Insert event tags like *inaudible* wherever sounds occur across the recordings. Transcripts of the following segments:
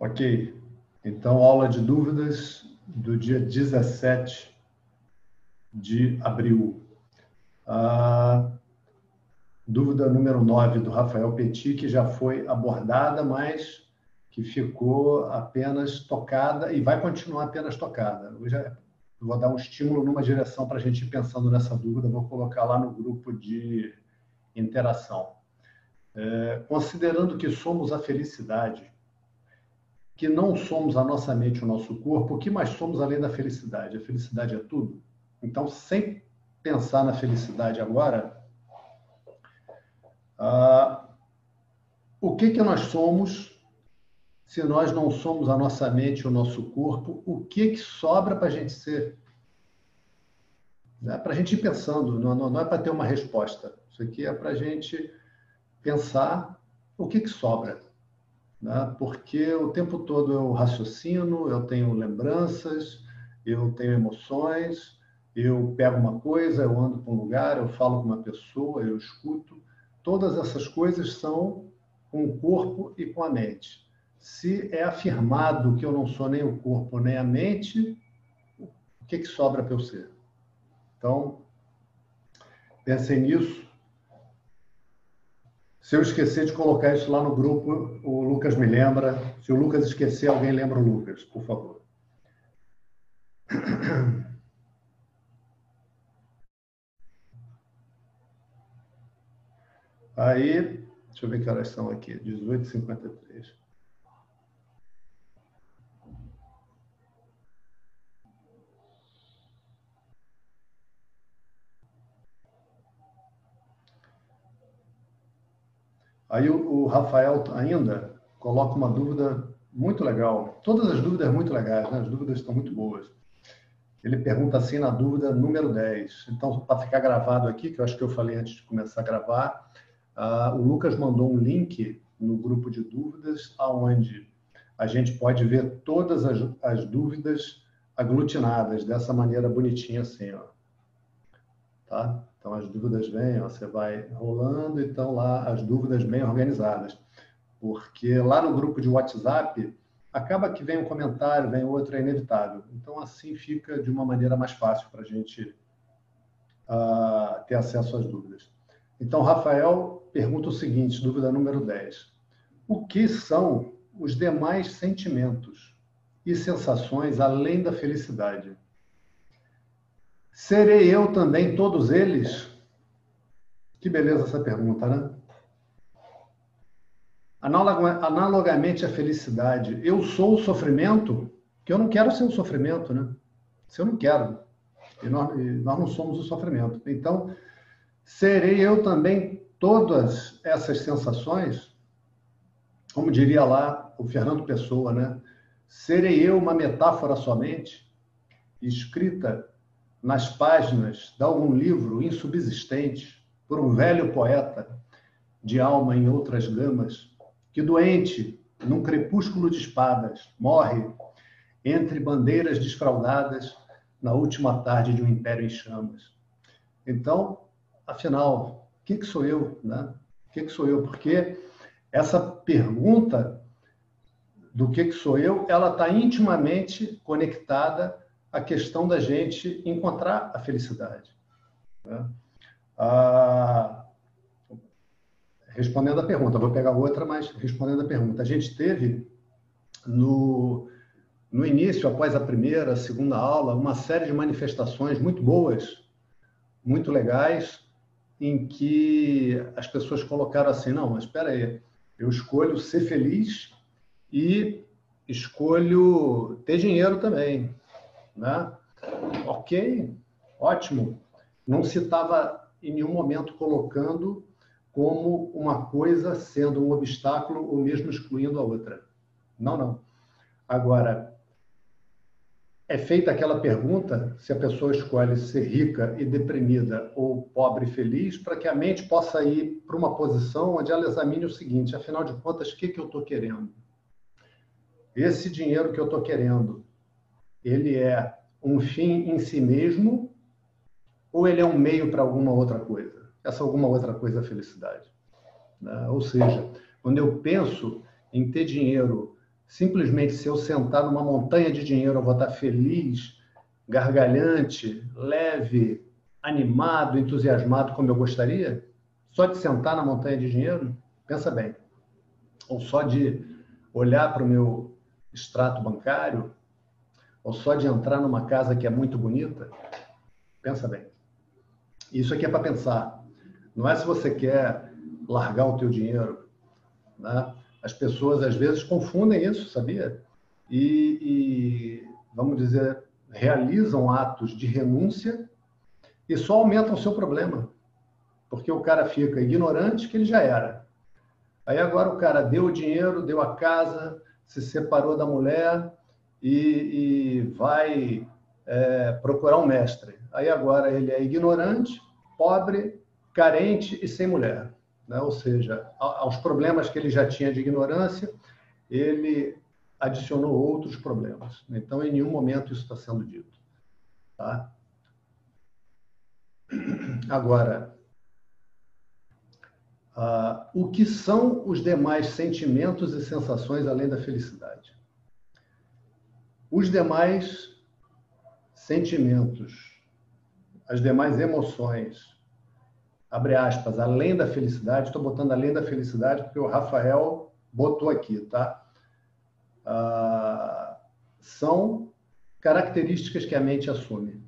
Ok. Então, aula de dúvidas do dia 17 de abril. A dúvida número 9 do Rafael Petit, que já foi abordada, mas que ficou apenas tocada e vai continuar apenas tocada. Já vou dar um estímulo numa direção para a gente ir pensando nessa dúvida, vou colocar lá no grupo de interação. É, considerando que somos a felicidade, que não somos a nossa mente, o nosso corpo, o que mais somos além da felicidade? A felicidade é tudo. Então, sem pensar na felicidade agora, ah, o que que nós somos se nós não somos a nossa mente, o nosso corpo? O que que sobra para a gente ser? É para a gente ir pensando, não, não, não é para ter uma resposta. Isso aqui é para a gente pensar o que que sobra né? porque o tempo todo eu raciocino, eu tenho lembranças, eu tenho emoções, eu pego uma coisa, eu ando para um lugar, eu falo com uma pessoa, eu escuto. Todas essas coisas são com o corpo e com a mente. Se é afirmado que eu não sou nem o corpo nem a mente, o que, que sobra para eu ser? Então, pensem nisso se eu esquecer de colocar isso lá no grupo, o Lucas me lembra. Se o Lucas esquecer, alguém lembra o Lucas, por favor. Aí, deixa eu ver que horas são aqui, 18h53. Aí o, o Rafael ainda coloca uma dúvida muito legal. Todas as dúvidas muito legais, né? as dúvidas estão muito boas. Ele pergunta assim na dúvida número 10. Então, para ficar gravado aqui, que eu acho que eu falei antes de começar a gravar, uh, o Lucas mandou um link no grupo de dúvidas, aonde a gente pode ver todas as, as dúvidas aglutinadas dessa maneira bonitinha assim, ó. Tá? Então as dúvidas vêm, ó, você vai rolando, então lá as dúvidas bem organizadas. Porque lá no grupo de WhatsApp, acaba que vem um comentário, vem outro, é inevitável. Então assim fica de uma maneira mais fácil para a gente uh, ter acesso às dúvidas. Então, Rafael pergunta o seguinte, dúvida número 10. O que são os demais sentimentos e sensações além da felicidade? Serei eu também todos eles? Que beleza essa pergunta, né? Analogamente à felicidade, eu sou o sofrimento, que eu não quero ser o sofrimento, né? Se eu não quero, e nós, nós não somos o sofrimento. Então, serei eu também todas essas sensações? Como diria lá o Fernando Pessoa, né? Serei eu uma metáfora somente, escrita nas páginas de algum livro insubsistente por um velho poeta de alma em outras gamas, que doente, num crepúsculo de espadas, morre entre bandeiras desfraldadas na última tarde de um império em chamas. Então, afinal, o que, que sou eu? Né? O que, que sou eu? Porque essa pergunta do que, que sou eu, ela está intimamente conectada a questão da gente encontrar a felicidade. Né? Ah, respondendo a pergunta, vou pegar outra, mas respondendo a pergunta, a gente teve no, no início, após a primeira, a segunda aula, uma série de manifestações muito boas, muito legais, em que as pessoas colocaram assim: não, mas espera aí, eu escolho ser feliz e escolho ter dinheiro também. Né? Ok, ótimo. Não se estava em nenhum momento colocando como uma coisa sendo um obstáculo ou mesmo excluindo a outra. Não, não. Agora, é feita aquela pergunta se a pessoa escolhe ser rica e deprimida ou pobre e feliz, para que a mente possa ir para uma posição onde ela examine o seguinte: afinal de contas, o que, que eu estou querendo? Esse dinheiro que eu estou querendo, ele é um fim em si mesmo ou ele é um meio para alguma outra coisa? Essa alguma outra coisa é a felicidade. Né? Ou seja, quando eu penso em ter dinheiro simplesmente se eu sentar numa montanha de dinheiro eu vou estar feliz, gargalhante, leve, animado, entusiasmado como eu gostaria? Só de sentar na montanha de dinheiro? Pensa bem. Ou só de olhar para o meu extrato bancário? Ou só de entrar numa casa que é muito bonita? Pensa bem. Isso aqui é para pensar. Não é se você quer largar o teu dinheiro. Né? As pessoas às vezes confundem isso, sabia? E, e vamos dizer, realizam atos de renúncia e só aumentam o seu problema. Porque o cara fica ignorante que ele já era. Aí agora o cara deu o dinheiro, deu a casa, se separou da mulher e, e vai é, procurar um mestre. Aí agora ele é ignorante, pobre, carente e sem mulher. Né? Ou seja, aos problemas que ele já tinha de ignorância, ele adicionou outros problemas. Então, em nenhum momento isso está sendo dito. Tá? Agora, uh, o que são os demais sentimentos e sensações além da felicidade? Os demais sentimentos, as demais emoções, abre aspas, além da felicidade, estou botando além da felicidade porque o Rafael botou aqui, tá? Uh, são características que a mente assume.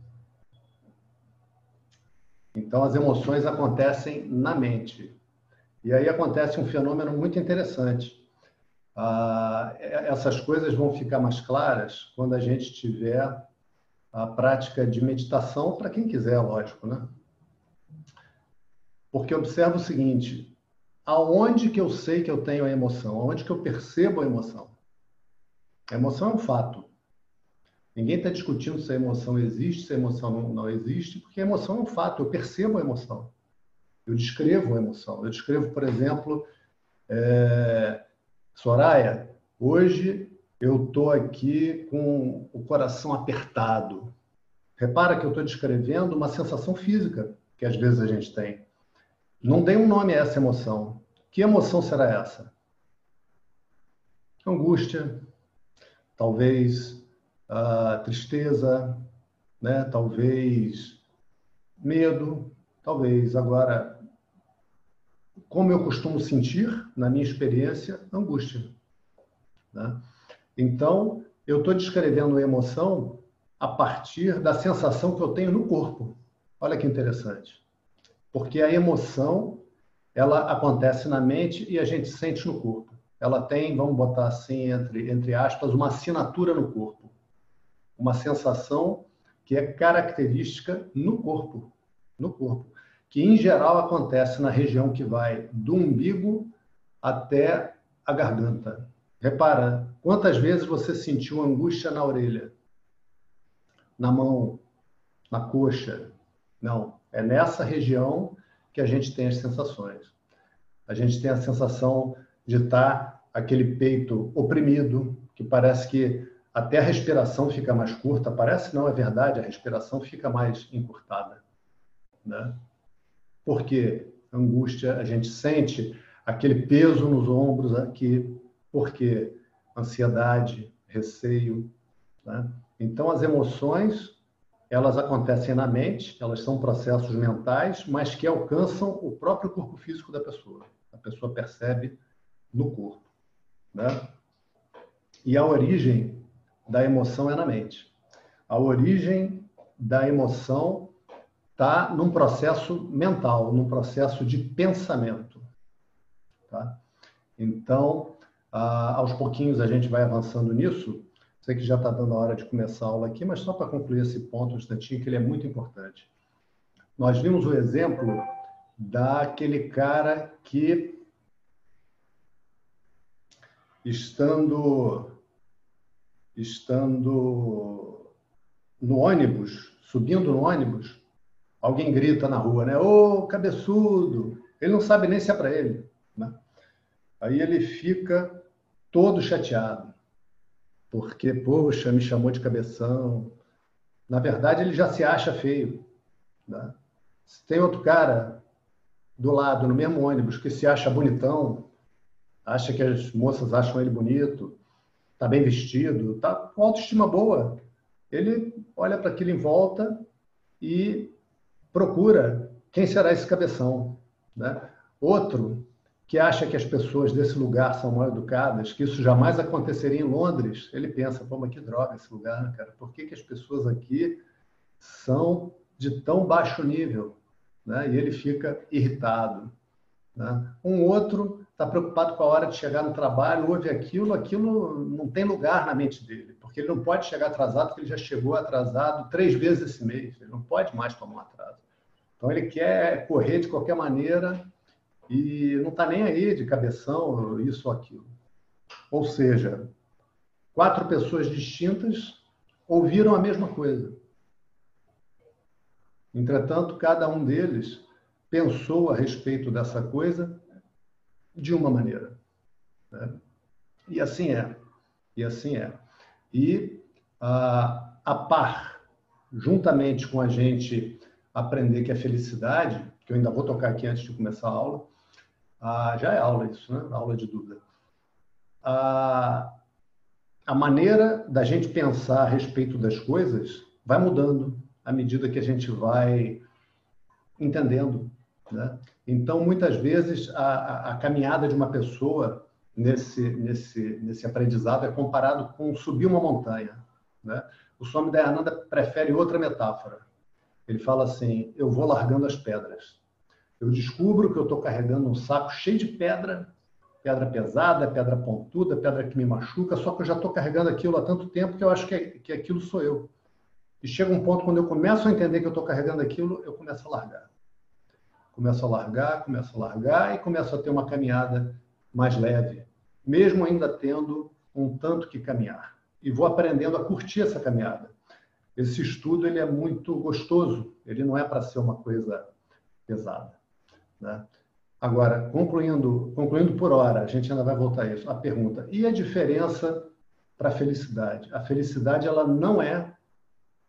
Então, as emoções acontecem na mente. E aí acontece um fenômeno muito interessante. Ah, essas coisas vão ficar mais claras quando a gente tiver a prática de meditação, para quem quiser, lógico, né? Porque observa o seguinte: aonde que eu sei que eu tenho a emoção? Aonde que eu percebo a emoção? A emoção é um fato. Ninguém está discutindo se a emoção existe, se a emoção não, não existe, porque a emoção é um fato. Eu percebo a emoção. Eu descrevo a emoção. Eu descrevo, por exemplo, é... Soraya, hoje eu estou aqui com o coração apertado. Repara que eu estou descrevendo uma sensação física que às vezes a gente tem. Não dei um nome a essa emoção. Que emoção será essa? Angústia, talvez uh, tristeza, né? talvez medo, talvez agora, como eu costumo sentir, na minha experiência, angústia. Né? Então, eu estou descrevendo a emoção a partir da sensação que eu tenho no corpo. Olha que interessante. Porque a emoção, ela acontece na mente e a gente sente no corpo. Ela tem, vamos botar assim, entre, entre aspas, uma assinatura no corpo. Uma sensação que é característica no corpo. No corpo. Que, em geral, acontece na região que vai do umbigo até a garganta. Repara, quantas vezes você sentiu angústia na orelha? Na mão? Na coxa? Não. É nessa região que a gente tem as sensações. A gente tem a sensação de estar aquele peito oprimido, que parece que até a respiração fica mais curta. Parece não, é verdade, a respiração fica mais encurtada. Né? Porque angústia, a gente sente aquele peso nos ombros aqui, porque ansiedade, receio. Né? Então, as emoções elas acontecem na mente, elas são processos mentais, mas que alcançam o próprio corpo físico da pessoa. A pessoa percebe no corpo. Né? E a origem da emoção é na mente. A origem da emoção está num processo mental, num processo de pensamento. Tá? Então, ah, aos pouquinhos a gente vai avançando nisso, Sei que já está dando a hora de começar a aula aqui, mas só para concluir esse ponto um instantinho, que ele é muito importante. Nós vimos o exemplo daquele cara que, estando, estando no ônibus, subindo no ônibus, alguém grita na rua, né? Ô, cabeçudo! Ele não sabe nem se é para ele. Né? Aí ele fica todo chateado porque, poxa, me chamou de cabeção. Na verdade, ele já se acha feio. Né? Se tem outro cara do lado, no mesmo ônibus, que se acha bonitão, acha que as moças acham ele bonito, está bem vestido, está com autoestima boa, ele olha para aquilo em volta e procura quem será esse cabeção. Né? Outro que acha que as pessoas desse lugar são mal educadas, que isso jamais aconteceria em Londres, ele pensa, pô, mas que droga esse lugar, cara? Por que, que as pessoas aqui são de tão baixo nível? Né? E ele fica irritado. Né? Um outro está preocupado com a hora de chegar no trabalho, ouve aquilo, aquilo não tem lugar na mente dele, porque ele não pode chegar atrasado, porque ele já chegou atrasado três vezes esse mês, ele não pode mais tomar um atraso. Então ele quer correr de qualquer maneira e não está nem aí de cabeção, isso ou aquilo. Ou seja, quatro pessoas distintas ouviram a mesma coisa. Entretanto, cada um deles pensou a respeito dessa coisa de uma maneira. Né? E assim é. E assim é. E a, par, juntamente com a gente aprender que a felicidade, que eu ainda vou tocar aqui antes de começar a aula, já é aula isso, né? Aula de dúvida. Ah, a maneira da gente pensar a respeito das coisas vai mudando à medida que a gente vai entendendo. Né? Então, muitas vezes, a, a, a, caminhada de uma pessoa nesse, nesse, nesse aprendizado é comparado com subir uma montanha. Né? O Swami Dayananda prefere outra metáfora. Ele fala assim, eu vou largando as pedras. Eu descubro que eu estou carregando um saco cheio de pedra, pedra pesada, pedra pontuda, pedra que me machuca, só que eu já estou carregando aquilo há tanto tempo que eu acho que, que aquilo sou eu. E chega um ponto quando eu começo a entender que eu estou carregando aquilo, eu começo a largar. Começo a largar, começo a largar e começo a ter uma caminhada mais leve, mesmo ainda tendo um tanto que caminhar. E vou aprendendo a curtir essa caminhada. Esse estudo ele é muito gostoso, ele não é para ser uma coisa pesada. Né? Agora, concluindo, concluindo por hora, a gente ainda vai voltar a isso. A pergunta: e a diferença para a felicidade? A felicidade ela não é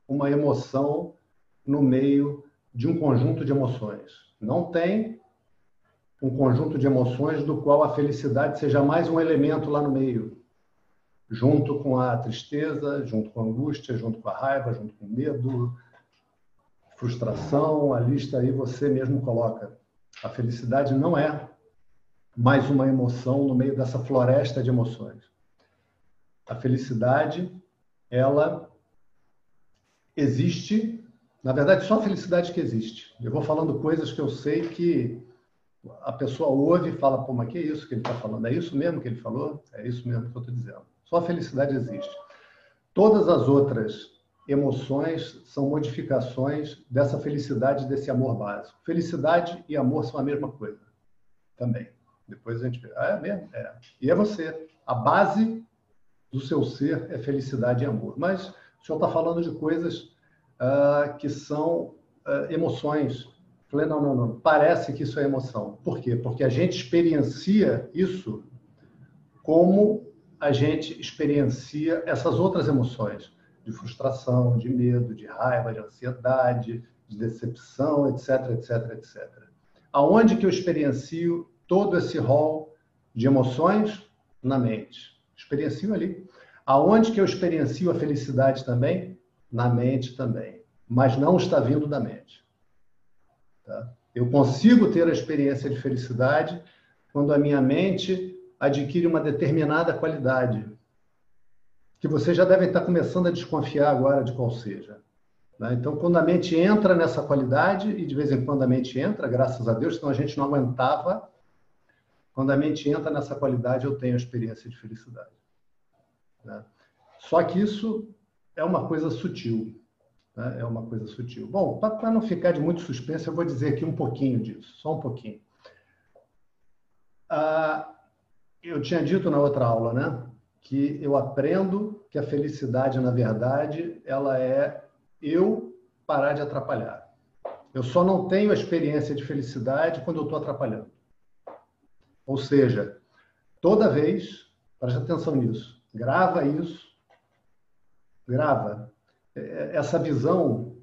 uma emoção no meio de um conjunto de emoções. Não tem um conjunto de emoções do qual a felicidade seja mais um elemento lá no meio, junto com a tristeza, junto com a angústia, junto com a raiva, junto com o medo, frustração, a lista aí você mesmo coloca. A felicidade não é mais uma emoção no meio dessa floresta de emoções. A felicidade, ela existe, na verdade, só a felicidade que existe. Eu vou falando coisas que eu sei que a pessoa ouve e fala, pô, mas que é isso que ele está falando? É isso mesmo que ele falou? É isso mesmo que eu estou dizendo. Só a felicidade existe. Todas as outras emoções são modificações dessa felicidade, desse amor básico. Felicidade e amor são a mesma coisa também. Depois a gente vê. Ah, é mesmo? É. E é você. A base do seu ser é felicidade e amor. Mas o senhor está falando de coisas uh, que são uh, emoções. Falei, não, não, não. Parece que isso é emoção. Por quê? Porque a gente experiencia isso como a gente experiencia essas outras emoções de frustração, de medo, de raiva, de ansiedade, de decepção, etc, etc, etc. Aonde que eu experiencio todo esse rol de emoções? Na mente. Experiencio ali. Aonde que eu experiencio a felicidade também? Na mente também. Mas não está vindo da mente. Tá? Eu consigo ter a experiência de felicidade quando a minha mente adquire uma determinada qualidade, que você já deve estar começando a desconfiar agora de qual seja. Né? Então, quando a mente entra nessa qualidade, e de vez em quando a mente entra, graças a Deus, senão a gente não aguentava, quando a mente entra nessa qualidade, eu tenho a experiência de felicidade. Né? Só que isso é uma coisa sutil. Né? É uma coisa sutil. Bom, para não ficar de muito suspense, eu vou dizer aqui um pouquinho disso, só um pouquinho. Ah, eu tinha dito na outra aula, né? que eu aprendo que a felicidade, na verdade, ela é eu parar de atrapalhar. Eu só não tenho a experiência de felicidade quando eu estou atrapalhando. Ou seja, toda vez, preste atenção nisso, grava isso, grava. É, essa visão,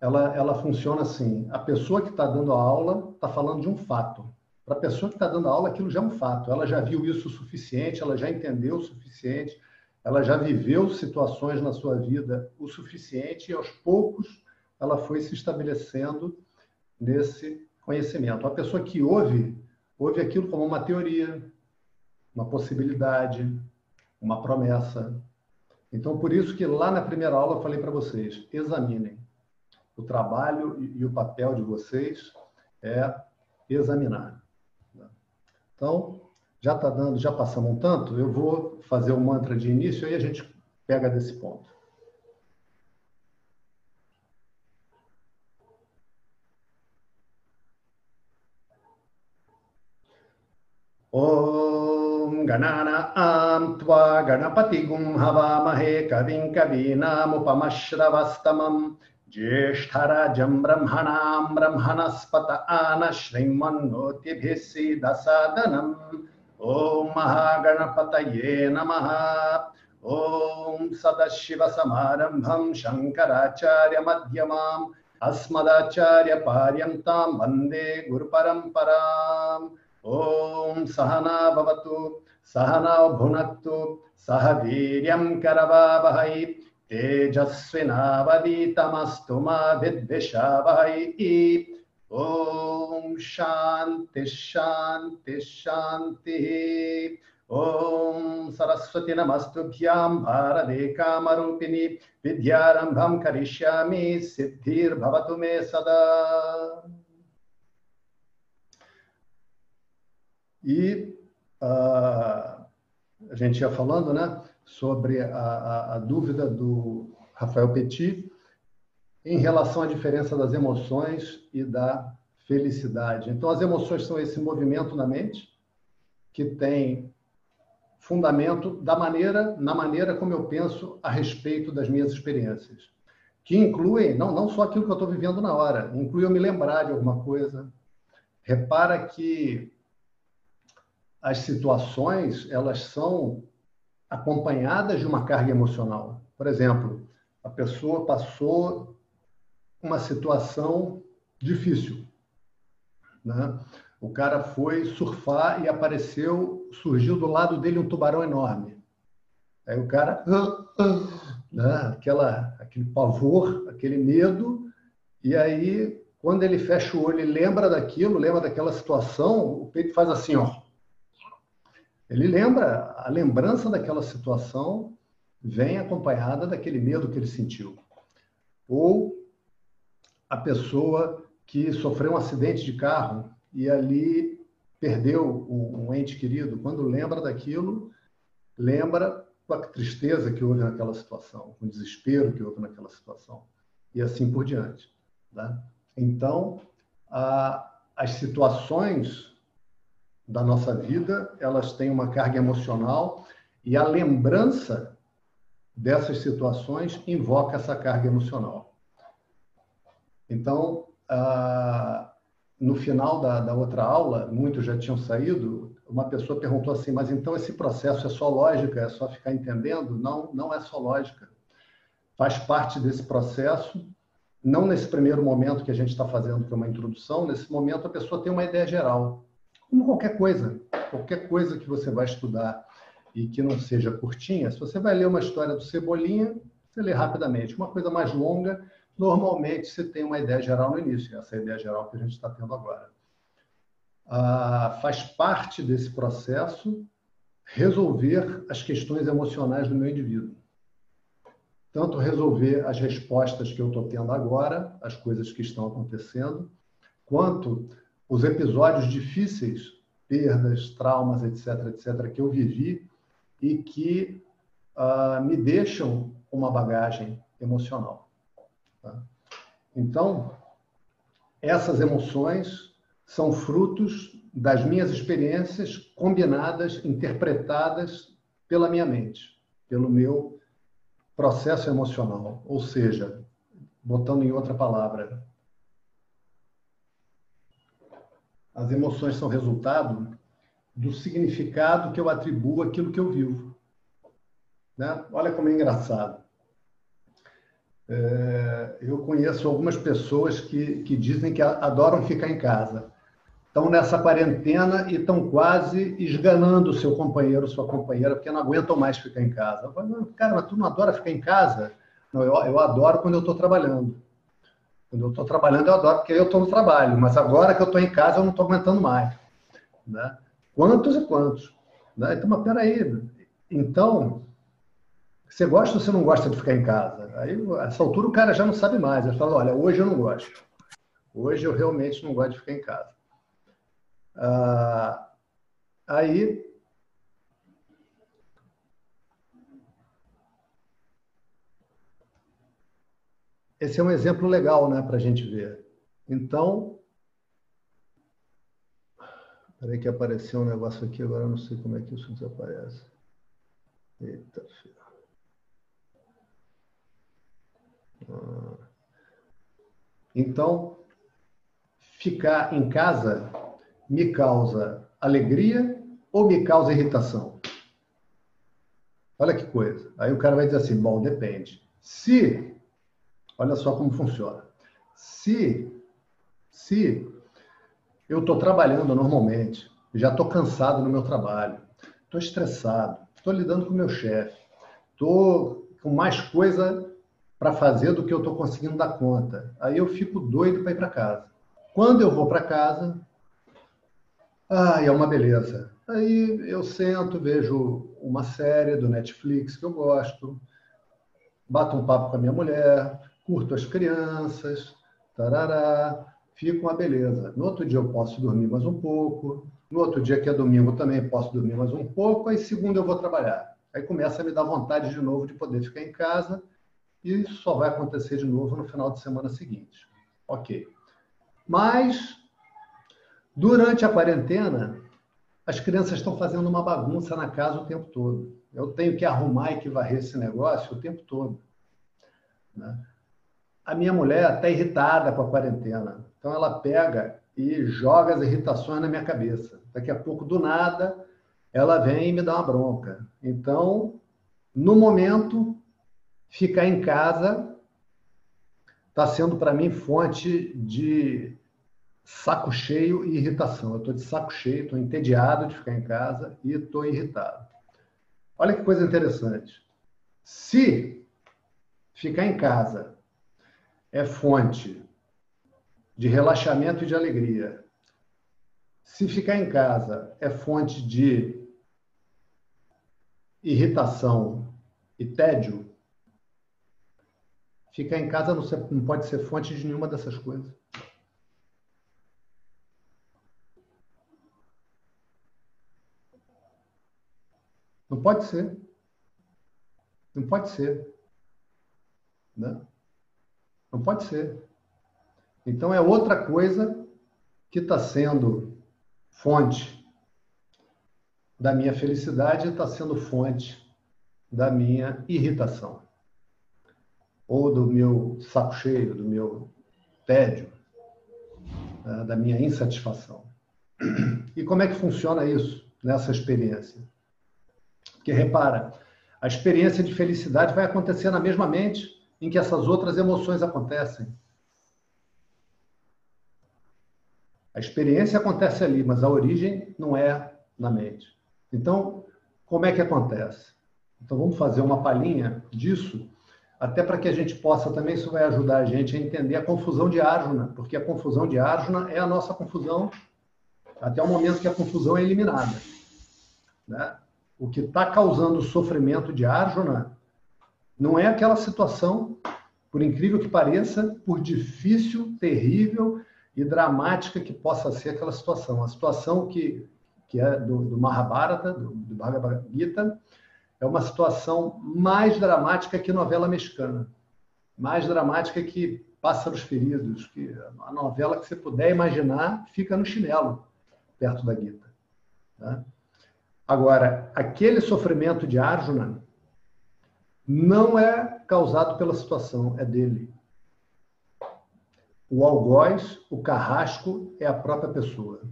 ela, ela funciona assim. A pessoa que está dando a aula está falando de um fato. Para a pessoa que está dando aula, aquilo já é um fato. Ela já viu isso o suficiente, ela já entendeu o suficiente, ela já viveu situações na sua vida o suficiente e aos poucos ela foi se estabelecendo nesse conhecimento. A pessoa que ouve, ouve aquilo como uma teoria, uma possibilidade, uma promessa. Então, por isso que lá na primeira aula eu falei para vocês, examinem. O trabalho e o papel de vocês é examinar. Então, já está dando, já passamos um tanto, eu vou fazer o mantra de início e a gente pega desse ponto. ॐ गणानां त्वा गणपतिगुं हवामहे कविं कवीनामुपमश्रवस्तमम् ज्येष्ठराजं ब्रह्मणां ब्रह्मणस्पत आन श्रीमन्नोतिभिः सीदसादनम्। ॐ महागणपतये नमः। ॐ सदाशिवसमारम्भं शङ्कराचार्यमध्यमाम्, अस्मदाचार्यपर्यन्तां वंदे गुरुपरम्पराम्। ॐ सहना भवतु। सहना भुनक्तु, सह वीर्यं करवावहै तेजस्विनावदीतमस्तु मा विद्विषावहै ॐ शान्ति शान्ति, शान्तिः। ॐ सरस्वती नमस्तुभ्यां भारते कामरूपिणि, विद्यारम्भं करिष्यामि, सिद्धिर्भवतु मे सदा। Uh, a gente ia falando né, sobre a, a, a, dúvida do Rafael Petit em relação à diferença das emoções e da felicidade. Então, as emoções são esse movimento na mente que tem fundamento da maneira, na maneira como eu penso a respeito das minhas experiências, que incluem não, não só aquilo que eu estou vivendo na hora, inclui eu me lembrar de alguma coisa. Repara que as situações elas são acompanhadas de uma carga emocional. Por exemplo, a pessoa passou uma situação difícil, né? O cara foi surfar e apareceu, surgiu do lado dele um tubarão enorme. Aí o cara, né? Aquela, aquele pavor, aquele medo, e aí quando ele fecha o olho e lembra daquilo, lembra daquela situação, o peito faz assim, ó ele lembra, a lembrança daquela situação vem acompanhada daquele medo que ele sentiu. Ou a pessoa que sofreu um acidente de carro e ali perdeu um ente querido, quando lembra daquilo, lembra com a tristeza que houve naquela situação, com o desespero que houve naquela situação, e assim por diante. Né? Então, a, as situações da nossa vida, elas têm uma carga emocional e a lembrança dessas situações invoca essa carga emocional. Então, ah, no final da, da outra aula, muitos já tinham saído, uma pessoa perguntou assim, mas então esse processo é só lógica, é só ficar entendendo? Não, não é só lógica. Faz parte desse processo, não nesse primeiro momento que a gente está fazendo, que é uma introdução, nesse momento a pessoa tem uma ideia geral como qualquer coisa, qualquer coisa que você vai estudar e que não seja curtinha, se você vai ler uma história do Cebolinha, você lê rapidamente. Uma coisa mais longa, normalmente você tem uma ideia geral no início, essa é ideia geral que a gente está tendo agora. Ah, faz parte desse processo resolver as questões emocionais do meu indivíduo. Tanto resolver as respostas que eu estou tendo agora, as coisas que estão acontecendo, quanto os episódios difíceis, perdas, traumas, etc., etc., que eu vivi e que uh, me deixam uma bagagem emocional. Tá? Então, essas emoções são frutos das minhas experiências combinadas, interpretadas pela minha mente, pelo meu processo emocional. Ou seja, botando em outra palavra, As emoções são resultado do significado que eu atribuo àquilo que eu vivo. Né? Olha como é engraçado. É, eu conheço algumas pessoas que, que dizem que adoram ficar em casa. estão nessa quarentena e estão quase esganando o seu companheiro, sua companheira, porque não aguentam mais ficar em casa. Eu falo, cara, mas tu não adora ficar em casa? Não, eu, eu adoro quando eu estou trabalhando. Quando eu estou trabalhando, eu adoro, porque eu estou no trabalho. Mas agora que eu estou em casa, eu não estou aguentando mais. Né? Quantos e quantos? Né? Então, mas peraí. Então, você gosta ou você não gosta de ficar em casa? Aí, essa altura, o cara já não sabe mais. Ele fala, olha, hoje eu não gosto. Hoje eu realmente não gosto de ficar em casa. Ah, aí esse é um exemplo legal, né, para a gente ver. Então, peraí que apareceu um negócio aqui, agora eu não sei como é que isso desaparece. Eita, filho. Ah. Então, ficar em casa me causa alegria ou me causa irritação? Olha que coisa. Aí o cara vai dizer assim: bom, depende. Se, olha só como funciona. Se, se eu estou trabalhando normalmente, já estou cansado no meu trabalho, estou estressado, estou lidando com meu chefe, estou com mais coisa para fazer do que eu estou conseguindo dar conta. Aí eu fico doido para ir para casa. Quando eu vou para casa, ah, é uma beleza. Aí eu sento, vejo uma série do Netflix que eu gosto, bato um papo com a minha mulher, curto as crianças, tarará, fica uma beleza. No outro dia eu posso dormir mais um pouco, no outro dia que é domingo também posso dormir mais um pouco, aí segunda eu vou trabalhar. Aí começa a me dar vontade de novo de poder ficar em casa e só vai acontecer de novo no final de semana seguinte. Ok. Mas Durante a quarentena, as crianças estão fazendo uma bagunça na casa o tempo todo. Eu tenho que arrumar e que varrer esse negócio o tempo todo. Né? A minha mulher está irritada com a quarentena. Então ela pega e joga as irritações na minha cabeça. Daqui a pouco, do nada, ela vem e me dá uma bronca. Então, no momento, ficar em casa está sendo para mim fonte de saco cheio e irritação. Eu estou de saco cheio, estou entediado de ficar em casa e estou irritado. Olha que coisa interessante. Se ficar em casa é fonte de relaxamento e de alegria, se ficar em casa é fonte de irritação e tédio, ficar em casa não pode ser fonte de nenhuma dessas coisas. Não pode ser. Não pode ser. Né? Não pode ser. Então é outra coisa que está sendo fonte da minha felicidade e está sendo fonte da minha irritação. Ou do meu saco cheio, do meu tédio, né? da minha insatisfação. E como é que funciona isso nessa experiência? Porque repara, a experiência de felicidade vai acontecer na mesma mente em que essas outras emoções acontecem. A experiência acontece ali, mas a origem não é na mente. Então, como é que acontece? Então, vamos fazer uma palhinha disso, até para que a gente possa também, isso vai ajudar a gente a entender a confusão de Arjuna, porque a confusão de Arjuna é a nossa confusão até o momento que a confusão é eliminada. Né? o que está causando o sofrimento de Arjuna não é aquela situação, por incrível que pareça, por difícil, terrível e dramática que possa ser aquela situação. A situação que, que é do, do Mahabharata, do, do Bhagavad Gita, é uma situação mais dramática que novela mexicana. Mais dramática que Pássaros Feridos, que a novela que você puder imaginar fica no chinelo, perto da Gita. Né? Agora, aquele sofrimento de Arjuna não é causado pela situação, é dele. O algoz, o carrasco, é a própria pessoa.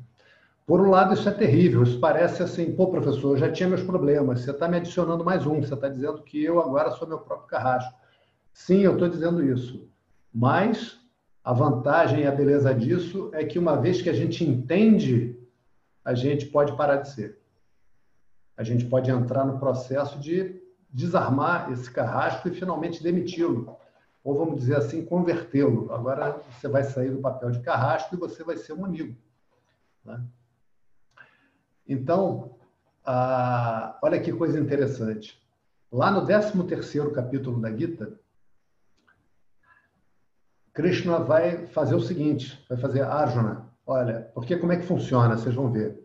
Por um lado, isso é terrível. Isso parece assim, pô, professor, eu já tinha meus problemas. Você está me adicionando mais um. Você está dizendo que eu agora sou meu próprio carrasco. Sim, eu estou dizendo isso. Mas A vantagem e a beleza disso é que uma vez que a gente entende, a gente pode parar de ser. A gente pode entrar no processo de desarmar esse carrasco e finalmente demiti-lo. Ou vamos dizer assim, convertê-lo. Agora você vai sair do papel de carrasco e você vai ser um amigo. Né? Então, ah, olha que coisa interessante. Lá no 13º capítulo da Gita, Krishna vai fazer o seguinte, vai fazer Arjuna, olha, porque como é que funciona, vocês vão ver.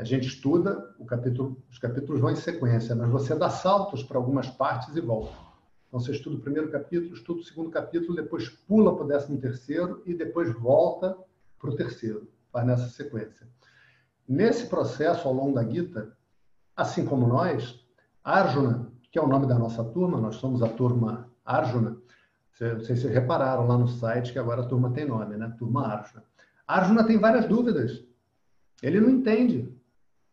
A gente estuda, capítulo, os capítulos vão em sequência, mas você dá saltos para algumas partes e volta. Então você estuda o primeiro capítulo, estuda o segundo capítulo, depois pula para o décimo terceiro e depois volta para o terceiro. Faz nessa sequência. Nesse processo, ao longo da Gita, assim como nós, Arjuna, que é o nome da nossa turma, nós somos a turma Arjuna, não sei se vocês repararam lá no site que agora a turma tem nome, né? Turma Arjuna. Arjuna tem várias dúvidas. Ele não entende.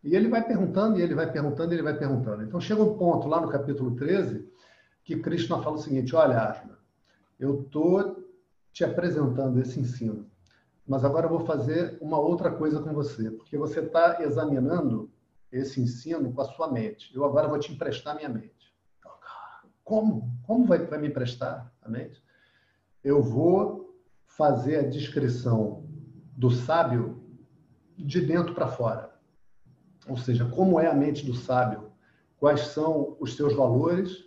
E ele vai perguntando, e ele vai perguntando, e ele vai perguntando. Então chega um ponto lá no capítulo 13 que Krishna fala o seguinte: Olha, Arjuna, eu estou te apresentando esse ensino, mas agora eu vou fazer uma outra coisa com você, porque você está examinando esse ensino com a sua mente. Eu agora vou te emprestar minha mente. Como? Como vai, vai me emprestar a mente? Eu vou fazer a descrição do sábio de dentro para fora. Ou seja, como é a mente do sábio, quais são os seus valores,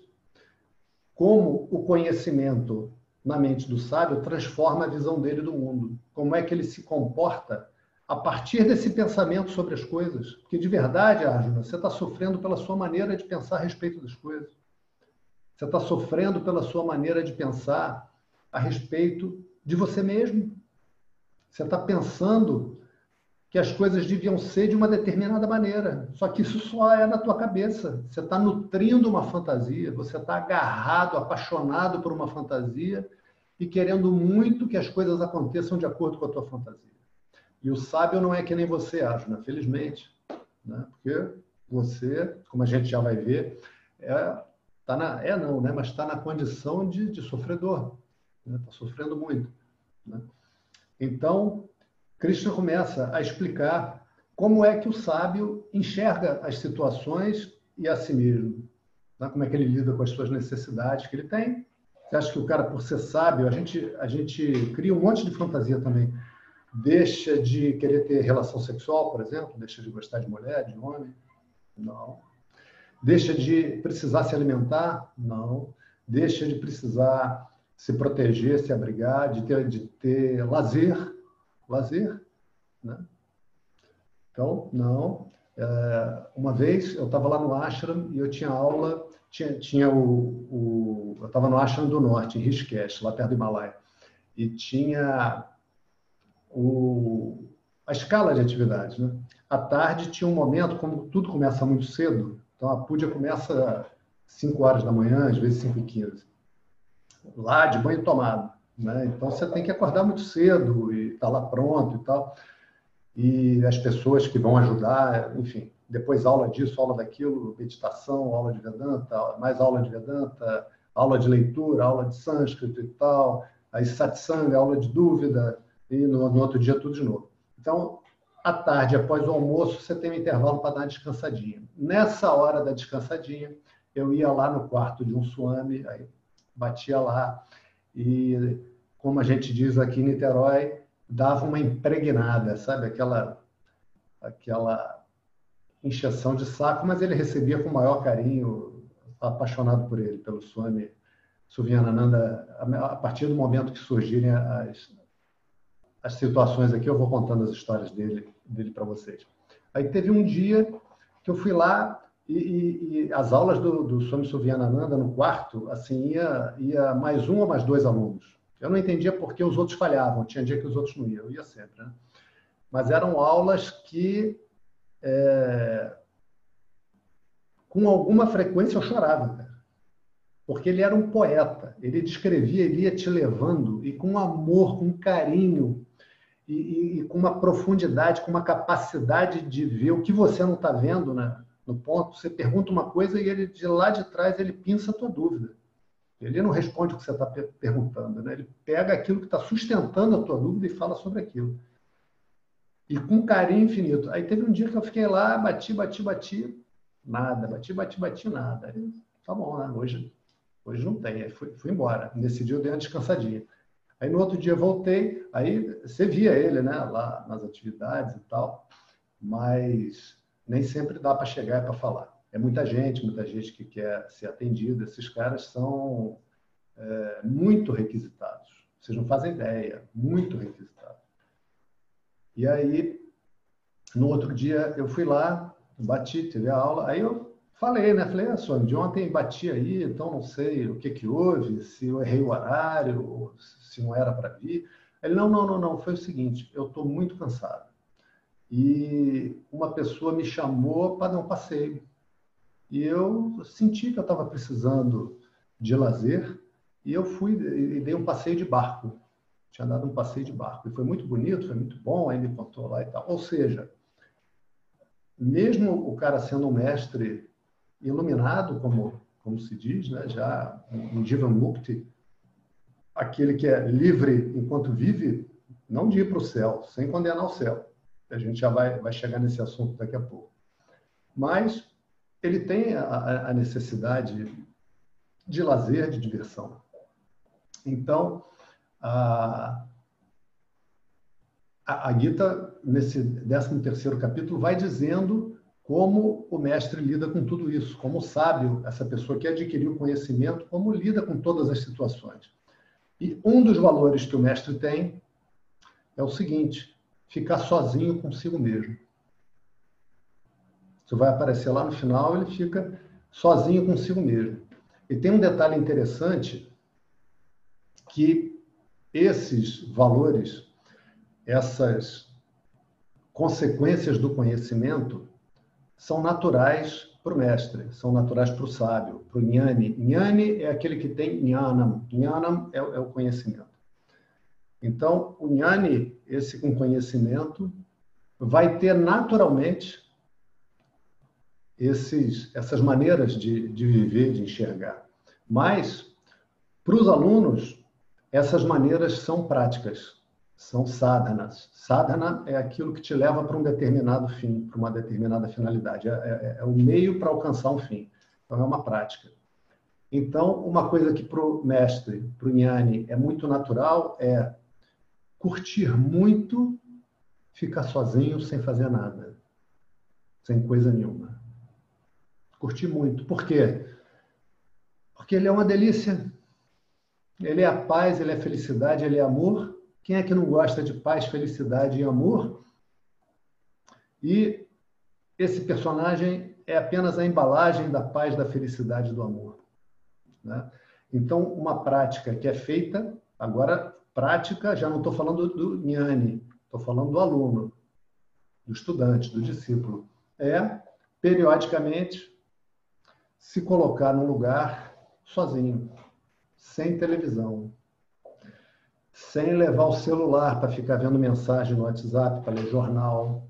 como o conhecimento na mente do sábio transforma a visão dele do mundo, como é que ele se comporta a partir desse pensamento sobre as coisas. Porque de verdade, Arjuna, você está sofrendo pela sua maneira de pensar a respeito das coisas. Você está sofrendo pela sua maneira de pensar a respeito de você mesmo. Você está pensando que as coisas deviam ser de uma determinada maneira. Só que isso só é na tua cabeça. Você está nutrindo uma fantasia, você está agarrado, apaixonado por uma fantasia e querendo muito que as coisas aconteçam de acordo com a tua fantasia. E o sábio não é que nem você, Arjuna, felizmente. Né? Porque você, como a gente já vai ver, é, tá na, é não, né? mas está na condição de, de sofredor. Está né? Tá sofrendo muito. Né? Então, Krishna começa a explicar como é que o sábio enxerga as situações e a si mesmo. Né? Como é que ele lida com as suas necessidades que ele tem. Você acha que o cara, por ser sábio, a gente, a gente cria um monte de fantasia também deixa de querer ter relação sexual, por exemplo, deixa de gostar de mulher, de homem? Não. Deixa de precisar se alimentar? Não. Deixa de precisar se proteger, se abrigar, de ter, de ter lazer? Lazer? Né? Então, não. É, uma vez eu estava lá no ashram e eu tinha aula, tinha, tinha o, o eu estava no ashram do norte, em Rishikesh, lá perto do Himalaia, e tinha o, a escala de atividades. Né? À tarde tinha um momento, como tudo começa muito cedo, então a Púdia começa às 5 horas da manhã, às vezes 5 e 15. Lá de banho tomado. Né? Então você tem que acordar muito cedo e estar tá lá pronto e tal. E as pessoas que vão ajudar, enfim, depois aula disso, aula daquilo, meditação, aula de Vedanta, mais aula de Vedanta, aula de leitura, aula de sânscrito e tal, aí satsanga, aula de dúvida, e no, no outro dia tudo de novo. Então, à tarde, após o almoço, você tem um intervalo para dar uma descansadinha. Nessa hora da descansadinha, eu ia lá no quarto de um swami, aí batia lá e, como a gente diz aqui em Niterói, dava uma impregnada, sabe? Aquela, aquela encheção de saco, mas ele recebia com o maior carinho, apaixonado por ele, pelo swami Suvianananda, a partir do momento que surgirem as, as situações aqui, eu vou contando as histórias dele, dele para vocês. Aí teve um dia que eu fui lá e, e, e as aulas do, do Swami Suvianananda no quarto, assim, ia, ia mais um ou mais dois alunos. Eu não entendia porque os outros falhavam, tinha dia que os outros não iam, eu ia sempre, né? Mas eram aulas que, é, com alguma frequência, eu chorava, cara. Porque ele era um poeta, ele descrevia, ele ia te levando, e com amor, com carinho, e, e, e, com uma profundidade, com uma capacidade de ver o que você não está vendo né, no ponto. Você pergunta uma coisa e ele de lá de trás ele pinça a tua dúvida. Ele não responde o que você está perguntando, né? ele pega aquilo que está sustentando a tua dúvida e fala sobre aquilo. E com carinho infinito. Aí teve um dia que eu fiquei lá, bati, bati, bati, nada, bati, bati, bati, nada. Aí, tá bom, né? Hoje, hoje não tem. Aí fui, fui embora. Nesse dia eu dei uma descansadinha. Aí no outro dia voltei, aí você via ele, né, lá nas atividades e tal, mas nem sempre dá para chegar e para falar. É muita gente, muita gente que quer ser atendida. Esses caras são é, muito requisitados. Vocês não fazem ideia, muito requisitados. E aí, no outro dia, eu fui lá, bati, tive a aula, aí eu falei, né? Falei, ah, Sônia, de ontem bati aí, então não sei o que que houve, se eu errei o horário, se não era para vir. Ele, não, não, não, não, foi o seguinte, eu estou muito cansado. E uma pessoa me chamou para dar um passeio. E eu senti que eu estava precisando de lazer e eu fui e dei um passeio de barco. Tinha dado um passeio de barco. E foi muito bonito, foi muito bom, aí me contou lá e tal. Ou seja, mesmo o cara sendo um mestre iluminado, como, como se diz, né? já um Mukti, aquele que é livre enquanto vive, não de ir para o céu, sem condenar o céu. A gente já vai, vai chegar nesse assunto daqui a pouco. Mas ele tem a, a necessidade de lazer, de diversão. Então, a, a Gita, nesse 13º capítulo, vai dizendo como o mestre lida com tudo isso, como o sábio, essa pessoa que adquiriu conhecimento, como lida com todas as situações. E um dos valores que o mestre tem é o seguinte: ficar sozinho consigo mesmo. Isso vai aparecer lá no final, ele fica sozinho consigo mesmo. E tem um detalhe interessante que esses valores, essas consequências do conhecimento são naturais para o mestre, são naturais para o sábio, para o Jnani. Jnani é aquele que tem Jnanam. Jnanam é, é o conhecimento. Então, o Jnani, esse com conhecimento, vai ter naturalmente esses, essas maneiras de, de viver, de enxergar. Mas, para os alunos, essas maneiras são práticas, são sadhanas. Sadhana é aquilo que te leva para um determinado fim, para uma determinada finalidade. É, é, é o meio para alcançar um fim. Então, é uma prática. Então, uma coisa que para o mestre, para o Jnani, é muito natural é curtir muito ficar sozinho sem fazer nada, sem coisa nenhuma. Curti muito. Por quê? Porque ele é uma delícia. Ele é a paz, ele é a felicidade, ele é amor. Quem é que não gosta de paz, felicidade e amor? E esse personagem é apenas a embalagem da paz, da felicidade do amor. Né? Então, uma prática que é feita, agora, prática, já não estou falando do Nhani, estou falando do aluno, do estudante, do discípulo. É, periodicamente, se colocar num lugar sozinho, sem televisão, sem levar o celular para ficar vendo mensagem no WhatsApp, para ler jornal,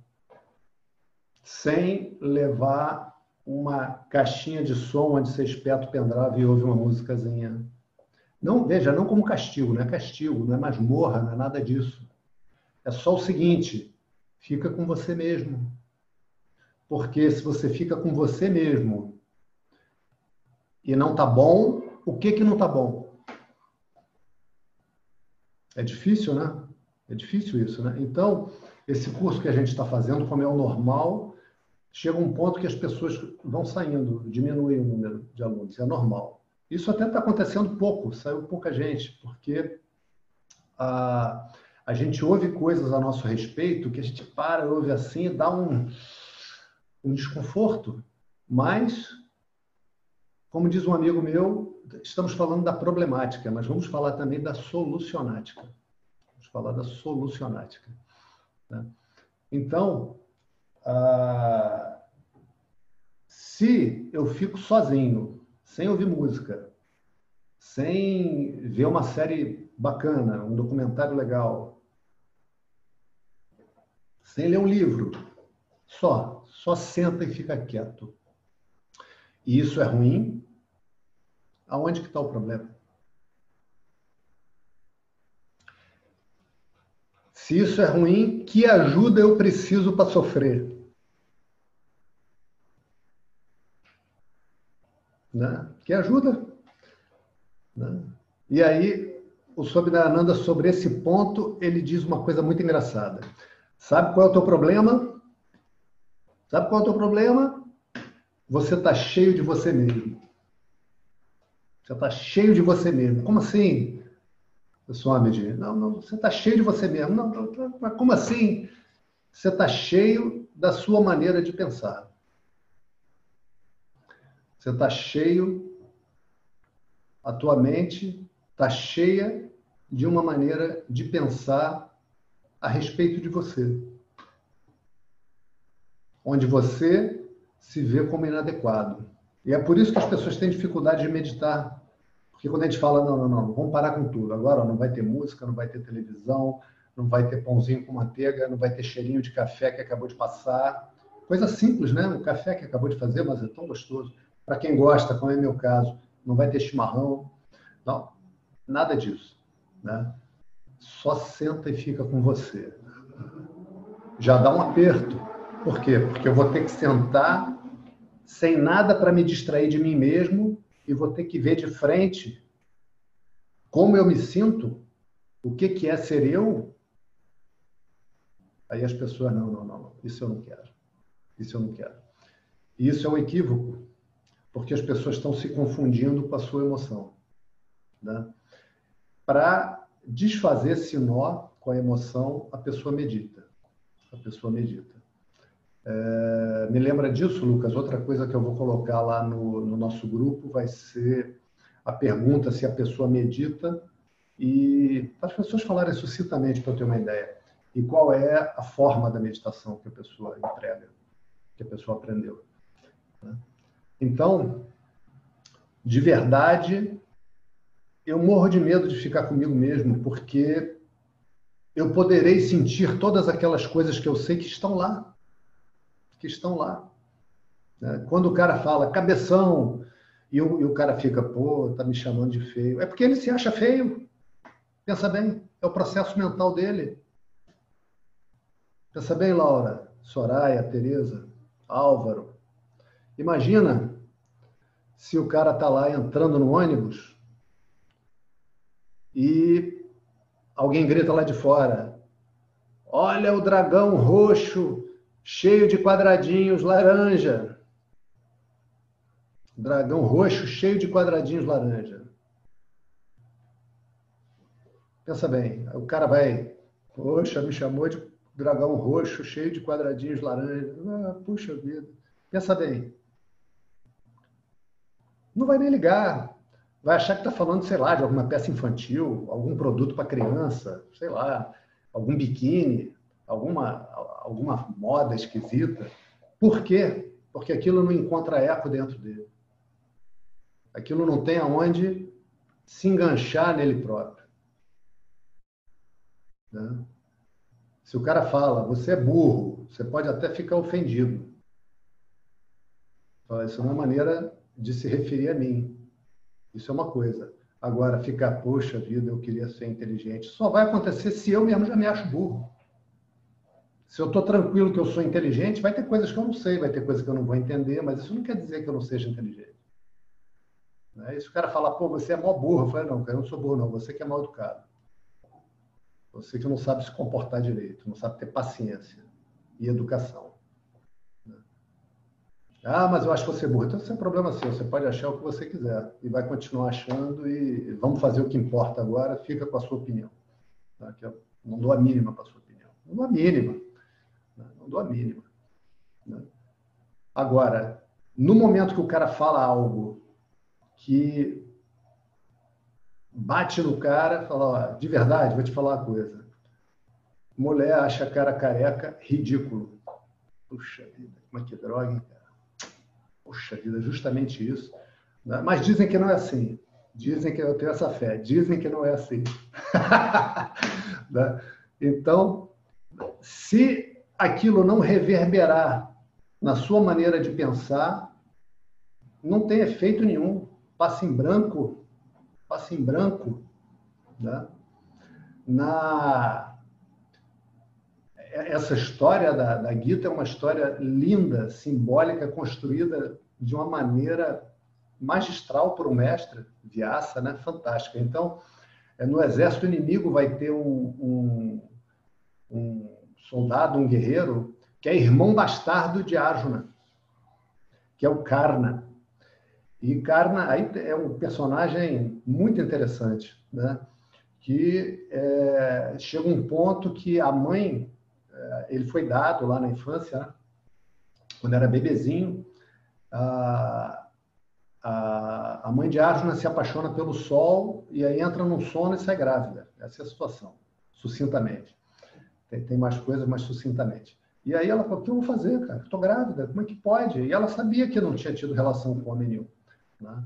sem levar uma caixinha de som onde você espeta o pendrive e ouve uma músicazinha. Não, veja, não como castigo, não é castigo, não é masmorra, não é nada disso. É só o seguinte, fica com você mesmo. Porque se você fica com você mesmo e não tá bom, o que que não tá bom? É difícil, né? É difícil isso, né? Então, esse curso que a gente está fazendo, como é o normal, chega um ponto que as pessoas vão saindo, diminui o número de alunos, é normal. Isso até está acontecendo pouco, saiu pouca gente, porque a, a gente ouve coisas a nosso respeito que a gente para, ouve assim dá um, um desconforto, mas como diz um amigo meu, estamos falando da problemática, mas vamos falar também da solucionática. Vamos falar da solucionática. Né? Então, ah, se eu fico sozinho, sem ouvir música, sem ver uma série bacana, um documentário legal, sem ler um livro, só, só senta e fica quieto e isso é ruim, Aonde que está o problema? Se isso é ruim, que ajuda eu preciso para sofrer? Né? Que ajuda. Né? E aí, o Sobhidananda, sobre esse ponto, ele diz uma coisa muito engraçada. Sabe qual é o teu problema? Sabe qual é o teu problema? Você está cheio de você mesmo. Você está cheio de você mesmo. Como assim, Swamiji? Não, não, você está cheio de você mesmo. Não, não, mas como assim? Você está cheio da sua maneira de pensar. Você está cheio, a tua mente está cheia de uma maneira de pensar a respeito de você. Onde você se vê como inadequado. E é por isso que as pessoas têm dificuldade de meditar. Porque quando a gente fala, não, não, não, vamos parar com tudo. Agora não vai ter música, não vai ter televisão, não vai ter pãozinho com manteiga, não vai ter cheirinho de café que acabou de passar. Coisa simples, né? O café que acabou de fazer, mas é tão gostoso. Para quem gosta, como é meu caso, não vai ter chimarrão. Não, nada disso. Né? Só senta e fica com você. Já dá um aperto. Por quê? Porque eu vou ter que sentar sem nada para me distrair de mim mesmo e vou ter que ver de frente como eu me sinto, o que, que é ser eu. Aí as pessoas, não, não, não, isso eu não quero. Isso eu não quero. E isso é um equívoco, porque as pessoas estão se confundindo com a sua emoção. Né? Para desfazer esse nó com a emoção, a pessoa medita. A pessoa medita. É, me lembra disso, Lucas? Outra coisa que eu vou colocar lá no, no nosso grupo vai ser a pergunta se a pessoa medita e as pessoas falarem sucintamente para eu ter uma ideia. E qual é a forma da meditação que a pessoa emprega, que a pessoa aprendeu. Né? Então, de verdade, eu morro de medo de ficar comigo mesmo, porque eu poderei sentir todas aquelas coisas que eu sei que estão lá. Que estão lá. Né? Quando o cara fala cabeção, e o, e o cara fica, pô, tá me chamando de feio. É porque ele se acha feio. Pensa bem, é o processo mental dele. Pensa bem, Laura, Soraya, Tereza, Álvaro. Imagina se o cara tá lá entrando no ônibus e alguém grita lá de fora: Olha o dragão roxo, cheio de quadradinhos laranja. Dragão roxo, cheio de quadradinhos laranja. Pensa bem, o cara vai, poxa, me chamou de dragão roxo, cheio de quadradinhos laranja. Ah, puxa vida. Pensa bem. Não vai nem ligar vai achar que está falando, sei lá, de alguma peça infantil, algum produto para criança, sei lá, algum biquíni, alguma, alguma moda esquisita. Por quê? Porque aquilo não encontra eco dentro dele. Aquilo não tem aonde se enganchar nele próprio. Né? Se o cara fala, você é burro, você pode até ficar ofendido. Isso é uma maneira de se referir a mim. Isso é uma coisa. Agora, ficar, poxa vida, eu queria ser inteligente, só vai acontecer se eu mesmo já me acho burro. Se eu estou tranquilo que eu sou inteligente, vai ter coisas que eu não sei, vai ter coisas que eu não vou entender, mas isso não quer dizer que eu não seja inteligente. Né? E se o cara falar, pô, você é mó burro, eu falei, não, eu não sou burro, não, você que é mal educado. Você que não sabe se comportar direito, não sabe ter paciência e educação. Ah, mas eu acho você burro. Então, isso é problema seu. Você pode achar o que você quiser e vai continuar achando e vamos fazer o que importa agora. Fica com a sua opinião. Tá? Que eu não dou a mínima para a sua opinião. Não dou a mínima. Né? Não dou a mínima. Né? Agora, no momento que o cara fala algo que bate no cara, fala, ó, de verdade, vou te falar uma coisa. Mulher acha cara careca ridículo. Puxa vida, é que droga, hein, cara? Puxa vida, justamente isso. Né? Mas dizem que não é assim. Dizem que eu tenho essa fé. Dizem que não é assim. *laughs* né? Então, se aquilo não reverberar na sua maneira de pensar, não tem efeito nenhum. Passa em branco, passa em branco. Né? Na, essa história da, da Gita é uma história linda, simbólica, construída de uma maneira magistral por um mestre, Vyasa, né? fantástica. Então, é, no exército inimigo vai ter um, um, um soldado, um guerreiro, que é irmão bastardo de Arjuna, que é o Karna. E Karna aí é um personagem muito interessante, né? que é, chega um ponto que a mãe, é, ele foi dado lá na infância, né? quando era bebezinho, a, a, a, mãe de Arjuna se apaixona pelo sol e aí entra num sono e sai grávida. Essa é a situação, sucintamente. Tem, tem mais coisas, mas sucintamente. E aí ela falou, o que eu vou fazer, cara? Estou grávida, como é que pode? E ela sabia que não tinha tido relação com homem nenhum. Né?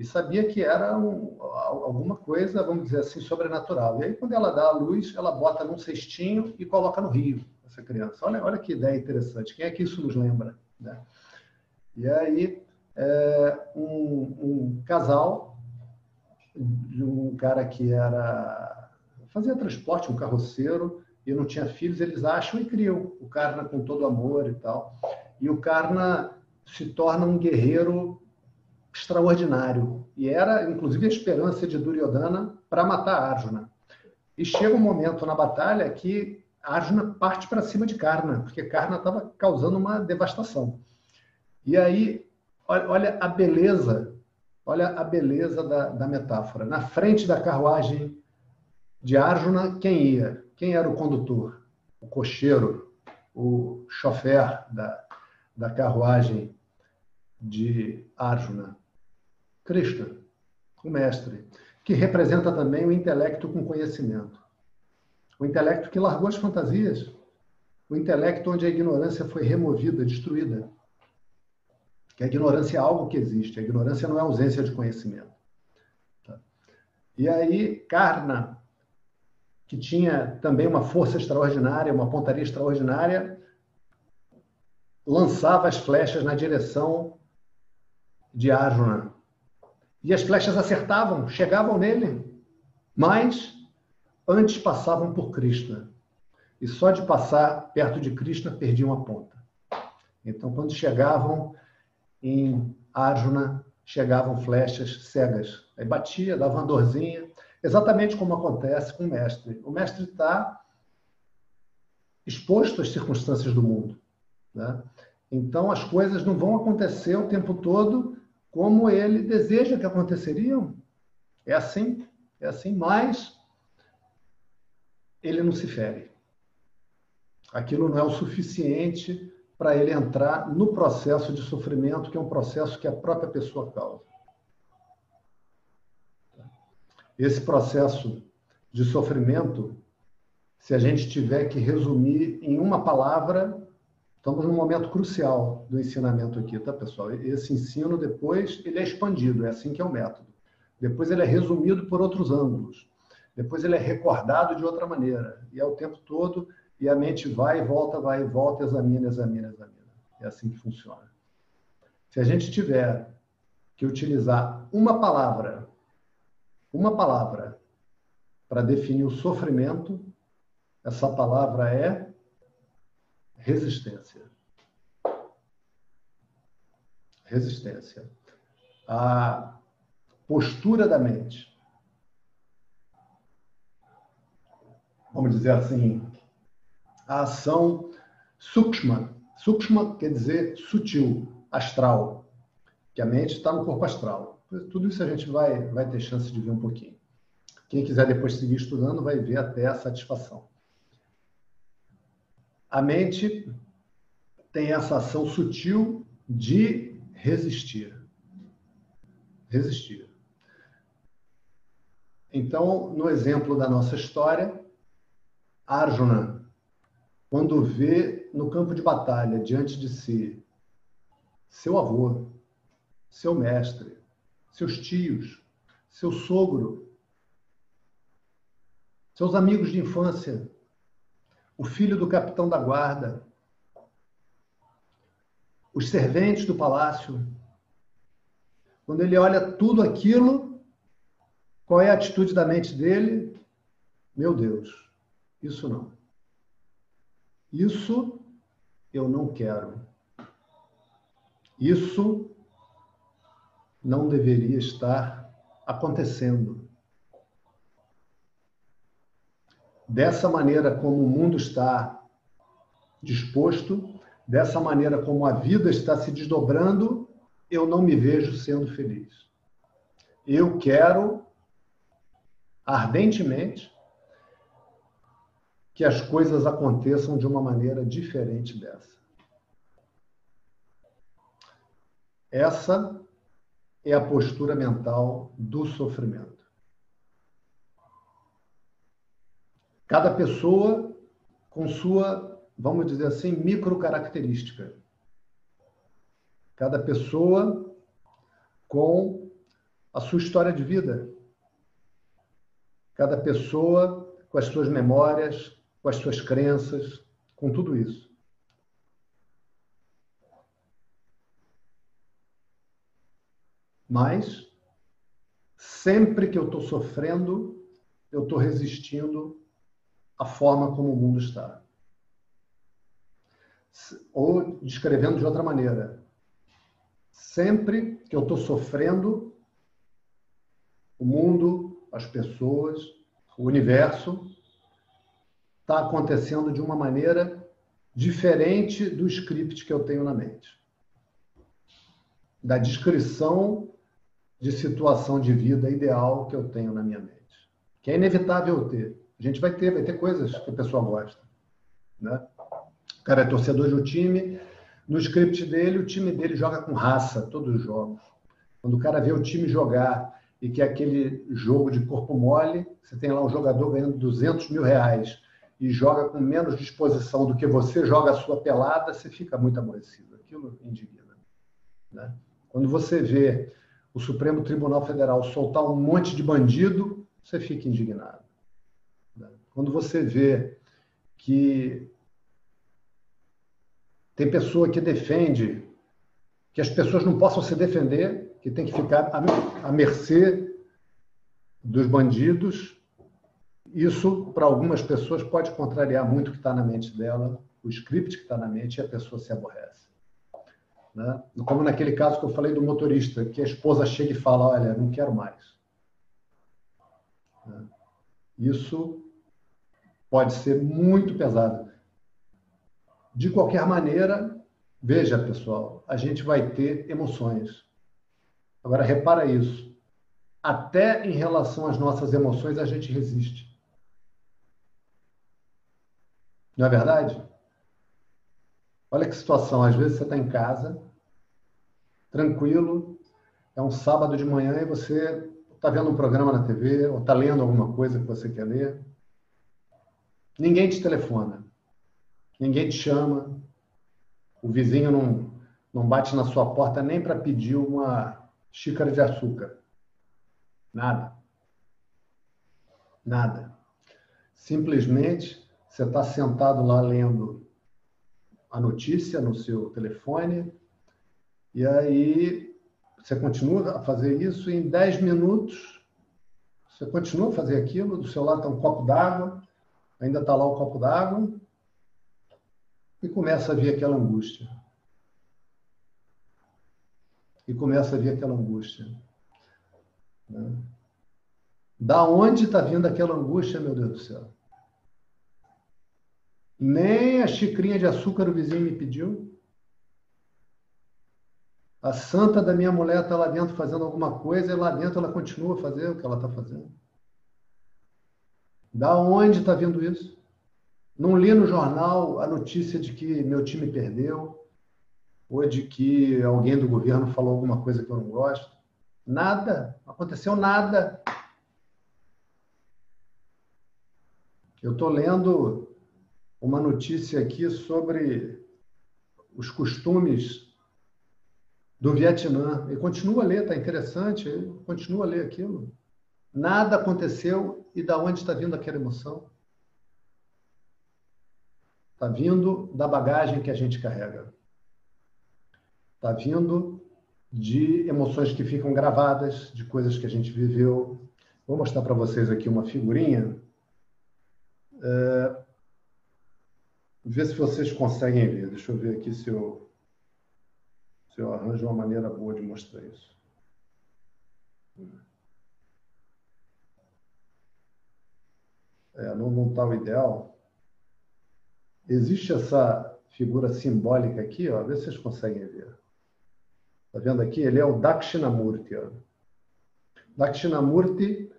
e sabia que era um, alguma coisa, vamos dizer assim, sobrenatural. E aí, quando ela dá a luz, ela bota num cestinho e coloca no rio, essa criança. Olha, olha que ideia interessante. Quem é que isso nos lembra? Né? E aí, é, um, um, casal, um cara que era fazia transporte, um carroceiro, e não tinha filhos, eles acham e criam o Karna com todo amor e tal. E o Karna se torna um guerreiro extraordinário. E era, inclusive, a esperança de Duryodhana para matar Arjuna. E chega um momento na batalha que Arjuna parte para cima de Karna, porque Karna estava causando uma devastação. E aí, olha a beleza, olha a beleza da, da metáfora. Na frente da carruagem de Arjuna, quem ia? Quem era o condutor? O cocheiro, o chofer da, da carruagem de Arjuna. Krishna, o mestre, que representa também o intelecto com conhecimento. O intelecto que largou as fantasias, o intelecto onde a ignorância foi removida, destruída. Que a ignorância é algo que existe, a ignorância não é ausência de conhecimento. Tá? E aí, Karna, que tinha também uma força extraordinária, uma pontaria extraordinária, lançava as flechas na direção de Arjuna, e as flechas acertavam, chegavam nele, mas antes passavam por Krishna. E só de passar perto de Krishna perdiam a ponta. Então, quando chegavam em Arjuna, chegavam flechas cegas. Aí batia, dava uma dorzinha, exatamente como acontece com o mestre. O mestre está exposto às circunstâncias do mundo. Né? Então, as coisas não vão acontecer o tempo todo como ele deseja que aconteceriam. É assim, é assim, mas ele não se fere. Aquilo não é o suficiente para ele entrar no processo de sofrimento, que é um processo que a própria pessoa causa. Esse processo de sofrimento, se a gente tiver que resumir em uma palavra, Estamos num momento crucial do ensinamento aqui, tá, pessoal? Esse ensino depois ele é expandido, é assim que é o método. Depois ele é resumido por outros ângulos. Depois ele é recordado de outra maneira. E é o tempo todo, e a mente vai e volta, vai e volta, examina, examina, examina. É assim que funciona. Se a gente tiver que utilizar uma palavra, uma palavra, para definir o sofrimento, essa palavra é resistência. Resistência. A postura da mente. Vamos dizer assim, a ação sukshma. Sukshma quer dizer sutil, astral, que a mente está no corpo astral. Tudo isso a gente vai, vai ter chance de ver um pouquinho. Quem quiser depois seguir estudando vai ver até a satisfação. A mente tem essa ação sutil de resistir. Resistir. Então, no exemplo da nossa história, Arjuna, quando vê no campo de batalha diante de si seu avô, seu mestre, seus tios, seu sogro, seus amigos de infância, o filho do capitão da guarda, os serventes do palácio. Quando ele olha tudo aquilo, qual é a atitude da mente dele? Meu Deus, isso não. Isso eu não quero. Isso não deveria estar acontecendo. Dessa maneira como o mundo está disposto, dessa maneira como a vida está se desdobrando, eu não me vejo sendo feliz. Eu quero ardentemente que as coisas aconteçam de uma maneira diferente dessa. Essa é a postura mental do sofrimento. Cada pessoa com sua, vamos dizer assim, microcaracterística. Cada pessoa com a sua história de vida. Cada pessoa com as suas memórias, com as suas crenças, com tudo isso. Mas, sempre que eu estou sofrendo, eu estou resistindo à forma como o mundo está. Ou descrevendo de outra maneira, sempre que eu estou sofrendo, o mundo, as pessoas, o universo está acontecendo de uma maneira diferente do script que eu tenho na mente. Da descrição de situação de vida ideal que eu tenho na minha mente. Que é inevitável ter. A gente vai ter, vai ter coisas que a pessoa gosta. Né? O cara é torcedor de um time, no script dele, o time dele joga com raça, todos os jogos. Quando o cara vê o time jogar e que é aquele jogo de corpo mole, você tem lá um jogador ganhando 200 mil reais e joga com menos disposição do que você joga a sua pelada, você fica muito aborrecido. Aquilo indigna. Né? Quando você vê o Supremo Tribunal Federal soltar um monte de bandido, você fica indignado. Quando você vê que tem pessoa que defende que as pessoas não possam se defender, que tem que ficar à mercê dos bandidos, isso, para algumas pessoas, pode contrariar muito o que está na mente dela, o script que está na mente, e a pessoa se aborrece. Né? Como naquele caso que eu falei do motorista, que a esposa chega e fala: Olha, não quero mais. Né? Isso pode ser muito pesado. De qualquer maneira, veja, pessoal, a gente vai ter emoções. Agora, repara isso. Até em relação às nossas emoções, a gente resiste. Não é verdade? Olha que situação. Às vezes você está em casa, tranquilo, é um sábado de manhã e você está vendo um programa na TV ou está lendo alguma coisa que você quer ler. Ninguém te telefona, ninguém te chama, o vizinho não, não bate na sua porta nem para pedir uma xícara de açúcar. Nada. Nada. Simplesmente você está sentado lá lendo a notícia no seu telefone, e aí você continua a fazer isso, em 10 minutos você continua a fazer aquilo, do seu lado está um copo d'água, ainda está lá o copo d'água, e começa a vir aquela angústia. E começa a vir aquela angústia. Né? Da onde está vindo aquela angústia, meu Deus do céu? Nem a xicrinha de açúcar o vizinho me pediu. A santa da minha mulher está lá dentro fazendo alguma coisa e lá dentro ela continua a fazer o que ela está fazendo. Da onde está vindo isso? Não li no jornal a notícia de que meu time perdeu ou de que alguém do governo falou alguma coisa que eu não gosto. Nada. Aconteceu nada. Eu estou lendo uma notícia aqui sobre os costumes do Vietnã. E continua a ler, está interessante, continua a ler aquilo. Nada aconteceu e da onde está vindo aquela emoção? Está vindo da bagagem que a gente carrega. Está vindo de emoções que ficam gravadas, de coisas que a gente viveu. Vou mostrar para vocês aqui uma figurinha. É Ver se vocês conseguem ver. Deixa eu ver aqui se eu, se eu arranjo uma maneira boa de mostrar isso. É, não está o ideal. Existe essa figura simbólica aqui, ó, vê se vocês conseguem ver. Está vendo aqui? Ele é o Dakshinamurti. Ó. Dakshinamurti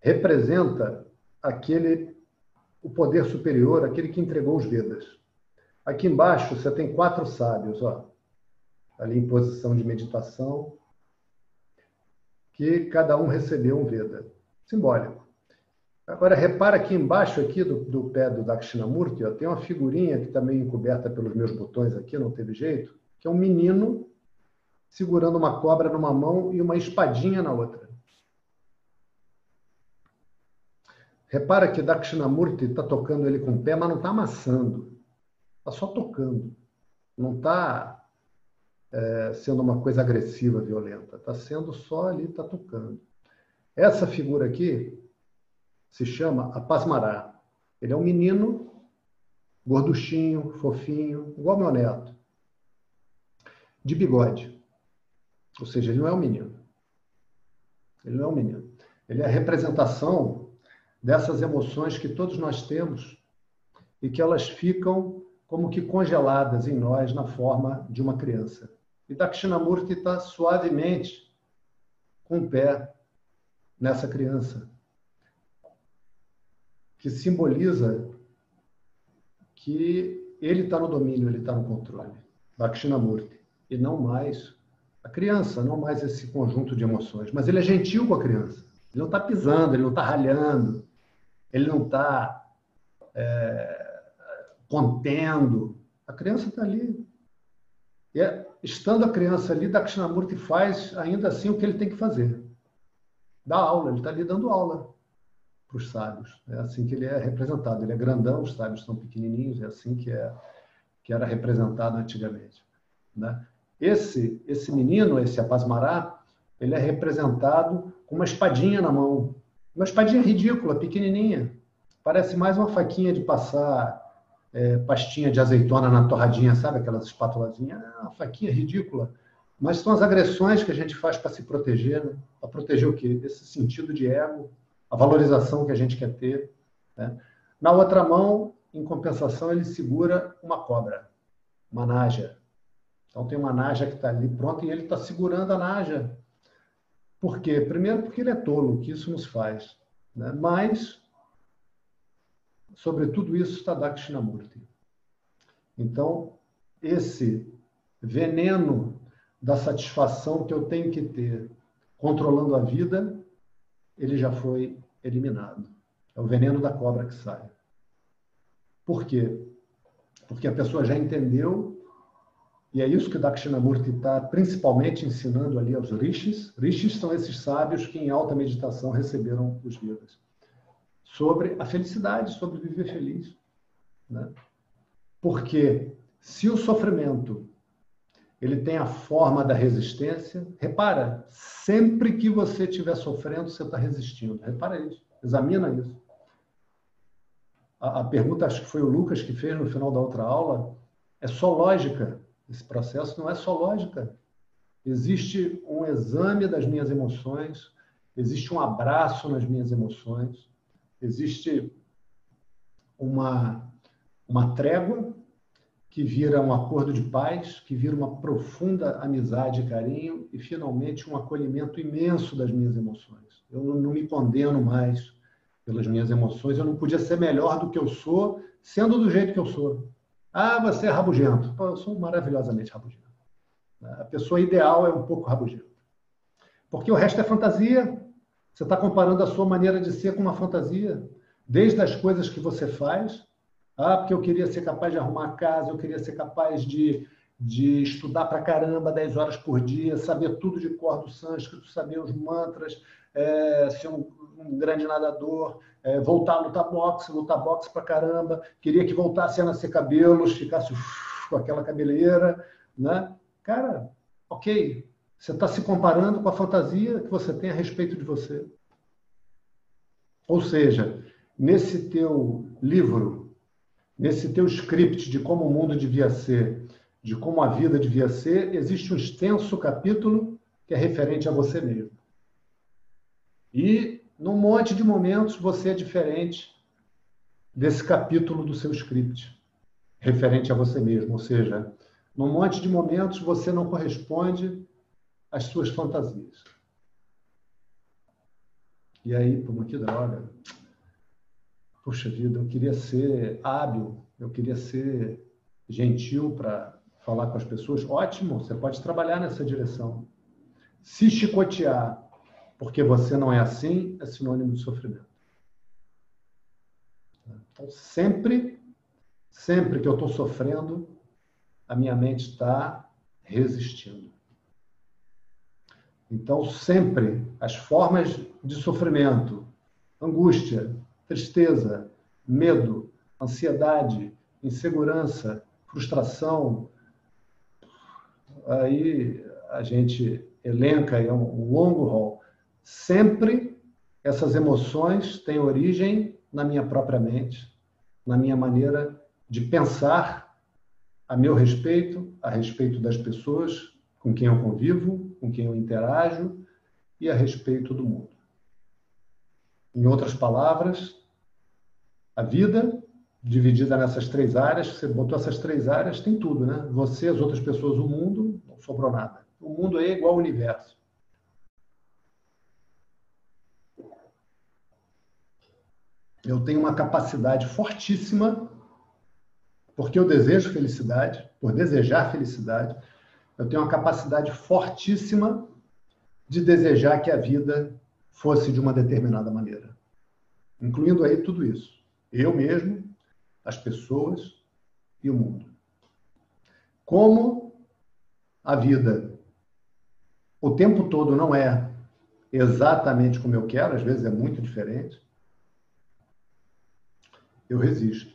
representa aquele o poder superior, aquele que entregou os Vedas. Aqui embaixo você tem quatro sábios, ó, ali em posição de meditação, que cada um recebeu um Veda, simbólico. Agora, repara aqui embaixo aqui do, do pé do Dakshinamurti, ó, tem uma figurinha que também tá encoberta pelos meus botões aqui, não teve jeito, que é um menino segurando uma cobra numa mão e uma espadinha na outra. Repara que Dakshinamurti está tocando ele com o pé, mas não está amassando. Está só tocando. Não está é, sendo uma coisa agressiva, violenta. Está sendo só ali, está tocando. Essa figura aqui se chama Apasmará. Ele é um menino gorduchinho, fofinho, igual meu neto, de bigode. Ou seja, ele não é um menino. Ele não é um menino. Ele é a representação dessas emoções que todos nós temos e que elas ficam como que congeladas em nós na forma de uma criança. E Dakshinamurti está suavemente com o pé nessa criança, que simboliza que ele está no domínio, ele está no controle. Dakshinamurti. E não mais a criança, não mais esse conjunto de emoções. Mas ele é gentil com a criança. Ele não está pisando, ele não está ralhando, ele não está é, contendo. A criança está ali. E é, estando a criança ali, Dakshinamurti faz ainda assim o que ele tem que fazer. Dá aula, ele está ali dando aula para os sábios. É assim que ele é representado. Ele é grandão, os sábios são pequenininhos, é assim que, é, que era representado antigamente. Né? Esse, esse menino, esse Apasmará, ele é representado com uma espadinha na mão. Uma espadinha ridícula, pequenininha. Parece mais uma faquinha de passar é, pastinha de azeitona na torradinha, sabe? Aquelas espátulazinhas. É uma faquinha ridícula. Mas são as agressões que a gente faz para se proteger, né? Para proteger o quê? Esse sentido de ego, a valorização que a gente quer ter. Né? Na outra mão, em compensação, ele segura uma cobra, uma naja. Então tem uma naja que está ali pronta e ele está segurando a naja. Por quê? Primeiro porque ele é tolo, que isso nos faz. Né? Mas, sobre tudo isso, está Dakshinamurti. Então, esse veneno da satisfação que eu tenho que ter controlando a vida, ele já foi eliminado. É o veneno da cobra que sai. Por quê? Porque a pessoa já entendeu e é isso que Dakshinamurti está principalmente ensinando ali aos rishis. Rishis são esses sábios que em alta meditação receberam os Vedas. Sobre a felicidade, sobre viver feliz. Né? Porque se o sofrimento ele tem a forma da resistência, repara, sempre que você estiver sofrendo, você está resistindo. Repara isso, examina isso. A, a pergunta, acho que foi o Lucas que fez no final da outra aula, é só lógica. Esse processo não é só lógica. Existe um exame das minhas emoções, existe um abraço nas minhas emoções, existe uma, uma trégua que vira um acordo de paz, que vira uma profunda amizade e carinho e, finalmente, um acolhimento imenso das minhas emoções. Eu não, me condeno mais pelas minhas emoções, eu não podia ser melhor do que eu sou, sendo do jeito que eu sou. Ah, você é rabugento. Pô, eu sou maravilhosamente rabugento. A pessoa ideal é um pouco rabugenta. Porque o resto é fantasia. Você está comparando a sua maneira de ser com uma fantasia. Desde as coisas que você faz. Ah, porque eu queria ser capaz de arrumar a casa, eu queria ser capaz de, de estudar para caramba 10 horas por dia, saber tudo de cor do sânscrito, saber os mantras, é, ser um, um grande nadador, é, voltar a lutar boxe, lutar boxe pra caramba, queria que voltasse a nascer cabelos, ficasse uf, com aquela cabeleira, né? Cara, ok, você está se comparando com a fantasia que você tem a respeito de você. Ou seja, nesse teu livro nesse teu script de como o mundo devia ser, de como a vida devia ser, existe um extenso capítulo que é referente a você mesmo. E num monte de momentos você é diferente desse capítulo do seu script, referente a você mesmo, ou seja, num monte de momentos você não corresponde às suas fantasias. E aí, pô, que droga. Puxa vida, eu queria ser hábil, eu queria ser gentil para falar com as pessoas. Ótimo, você pode trabalhar nessa direção. Se chicotear porque você não é assim, é sinônimo de sofrimento. Então, sempre, sempre que eu estou sofrendo, a minha mente está resistindo. Então, sempre as formas de sofrimento, angústia, tristeza, medo, ansiedade, insegurança, frustração. Aí a gente elenca, é um longo rol. Sempre essas emoções têm origem na minha própria mente, na minha maneira de pensar a meu respeito, a respeito das pessoas com quem eu convivo, com quem eu interajo e a respeito do mundo. Em outras palavras, a vida dividida nessas três áreas, você botou essas três áreas, tem tudo, né? Você, as outras pessoas, o mundo, não sobrou nada. O mundo é igual ao universo. Eu tenho uma capacidade fortíssima, porque eu desejo felicidade, por desejar felicidade, eu tenho uma capacidade fortíssima de desejar que a vida fosse de uma determinada maneira. Incluindo aí tudo isso. Eu mesmo, as pessoas e o mundo. Como a vida o tempo todo não é exatamente como eu quero, às vezes é muito diferente, eu resisto.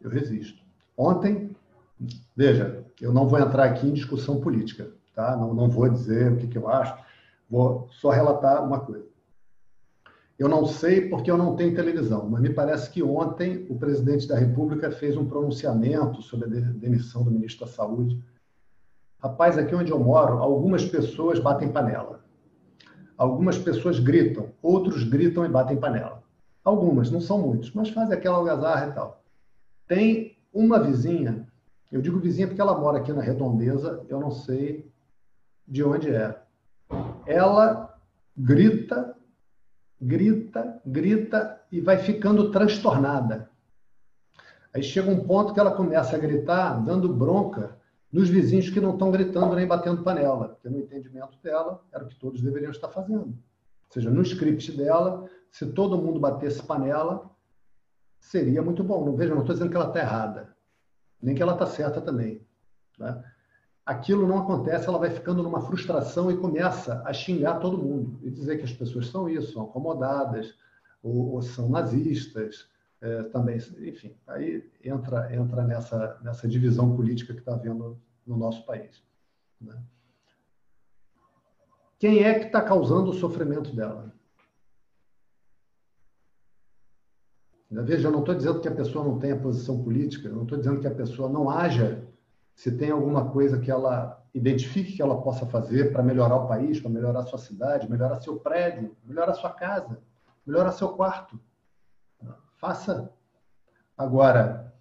Eu resisto. Ontem, veja, eu não vou entrar aqui em discussão política, tá? Não, não vou dizer o que, que eu acho, vou só relatar uma coisa. Eu não sei porque eu não tenho televisão, mas me parece que ontem o presidente da República fez um pronunciamento sobre a demissão do ministro da Saúde. Rapaz, aqui onde eu moro, algumas pessoas batem panela. Algumas pessoas gritam, outros gritam e batem panela. Algumas, não são muitos, mas fazem aquela algazarra e tal. Tem uma vizinha, eu digo vizinha porque ela mora aqui na Redondeza, eu não sei de onde é. Ela grita grita, grita e vai ficando transtornada. Aí chega um ponto que ela começa a gritar, dando bronca nos vizinhos que não estão gritando nem batendo panela, porque no entendimento dela era o que todos deveriam estar fazendo. Ou seja, no script dela, se todo mundo batesse panela, seria muito bom. Não veja, não estou dizendo que ela está errada, nem que ela está certa também. Né? aquilo não acontece, ela vai ficando numa frustração e começa a xingar todo mundo e dizer que as pessoas são isso, são acomodadas, ou, ou são nazistas, é, também, enfim, aí entra entra nessa nessa divisão política que está havendo no nosso país. Né? Quem é que está causando o sofrimento dela? Veja, eu não estou dizendo que a pessoa não tenha posição política, eu não estou dizendo que a pessoa não haja se tem alguma coisa que ela identifique que ela possa fazer para melhorar o país, para melhorar a sua cidade, melhorar seu prédio, melhorar sua casa, melhorar seu quarto. Faça. Agora,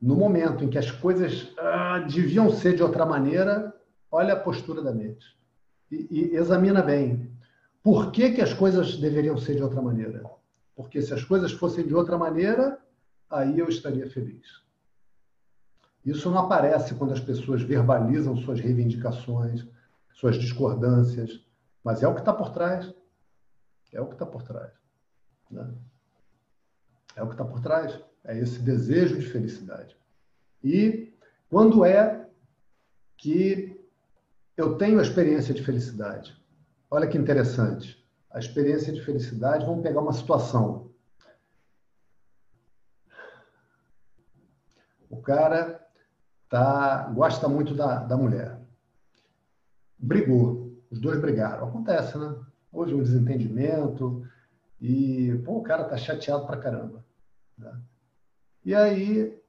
no momento em que as coisas ah, deviam ser de outra maneira, olha a postura da mente e, e examina bem. Por que, que as coisas deveriam ser de outra maneira? Porque se as coisas fossem de outra maneira, aí eu estaria feliz. Isso não aparece quando as pessoas verbalizam suas reivindicações, suas discordâncias, mas é o que está por trás. É o que está por trás. Né? É o que está por trás. É esse desejo de felicidade. E quando é que eu tenho a experiência de felicidade? Olha que interessante. A experiência de felicidade, vamos pegar uma situação. O cara tá, gosta muito da, da mulher. Brigou, os dois brigaram. Acontece, né? Hoje um desentendimento e pô, o cara tá chateado pra caramba. Né? E aí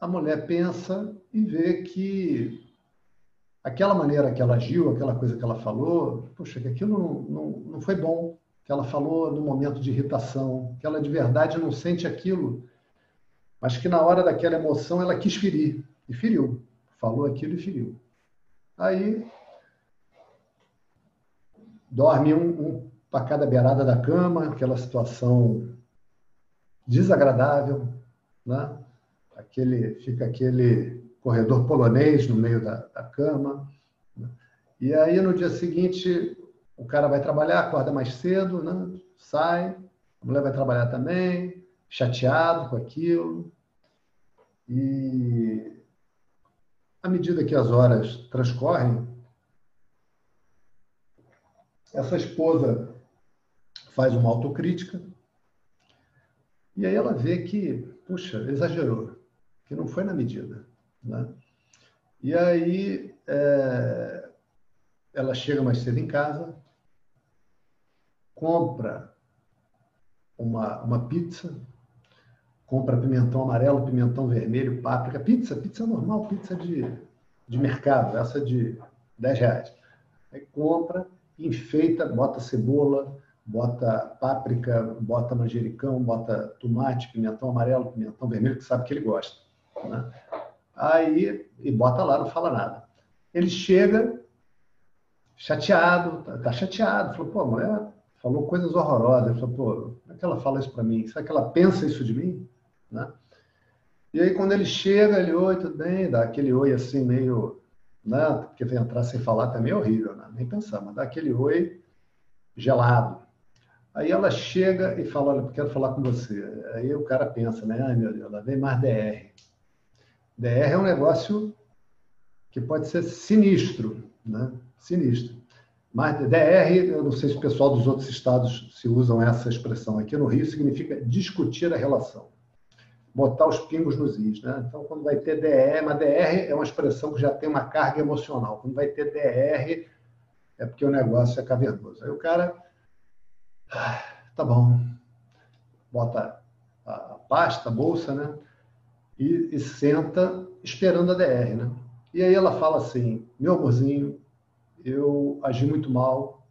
a mulher pensa e vê que aquela maneira que ela agiu, aquela coisa que ela falou, poxa, que aquilo não, não, não foi bom, que ela falou no momento de irritação, que ela de verdade não sente aquilo, mas que na hora daquela emoção ela quis ferir, e feriu. Falou aquilo e feriu. Aí dorme um, um para cada beirada da cama, aquela situação desagradável, né? Aquele, fica aquele corredor polonês no meio da, da cama. Né? E aí, no dia seguinte, o cara vai trabalhar, acorda mais cedo, né? sai, a mulher vai trabalhar também, chateado com aquilo. E à medida que as horas transcorrem, essa esposa faz uma autocrítica e aí ela vê que, puxa, exagerou, que não foi na medida. Né? E aí é, ela chega mais cedo em casa, compra uma, uma pizza, compra pimentão amarelo, pimentão vermelho, páprica, pizza, pizza normal, pizza de, de mercado, essa de 10 reais. Aí compra, enfeita, bota cebola, bota páprica, bota manjericão, bota tomate, pimentão amarelo, pimentão vermelho, que sabe que ele gosta. Né? Aí, e bota lá, não fala nada. Ele chega chateado, tá, tá chateado, falou, pô, a mulher falou coisas horrorosas. Ele falou, pô, como é que ela fala isso para mim? Será que ela pensa isso de mim? Né? E aí, quando ele chega, ele, oi, tudo bem? Dá aquele oi assim, meio. Né? Porque entrar sem falar também é horrível, né? nem pensar, mas dá aquele oi gelado. Aí ela chega e fala, olha, quero falar com você. Aí o cara pensa, né? Ai, meu Deus, ela vem mais DR. DR é um negócio que pode ser sinistro, né? Sinistro. Mas DR, eu não sei se o pessoal dos outros estados se usam essa expressão. Aqui no Rio significa discutir a relação. Botar os pingos nos is, né? Então, quando vai ter DR, mas DR é uma expressão que já tem uma carga emocional. Quando vai ter DR, é porque o negócio é cavernoso. Aí o cara ah, tá bom. Bota a pasta, a bolsa, né? E, e, senta esperando a DR, né? E aí ela fala assim: meu amorzinho, eu agi muito mal,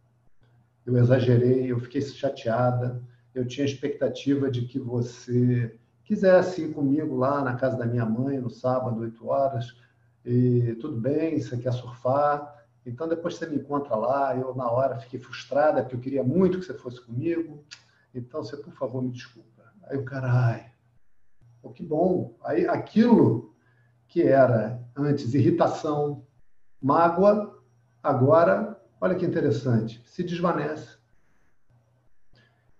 eu exagerei, eu fiquei chateada, eu tinha expectativa de que você quisesse ir comigo lá na casa da minha mãe no sábado, 8 horas, e tudo bem, você quer surfar, então, depois você me encontra lá, eu na hora fiquei frustrada, porque eu queria muito que você fosse comigo. Então, você, por favor, me desculpa. Aí o cara, oh, que bom. Aí aquilo que era antes irritação, mágoa, agora, olha que interessante, se desvanece.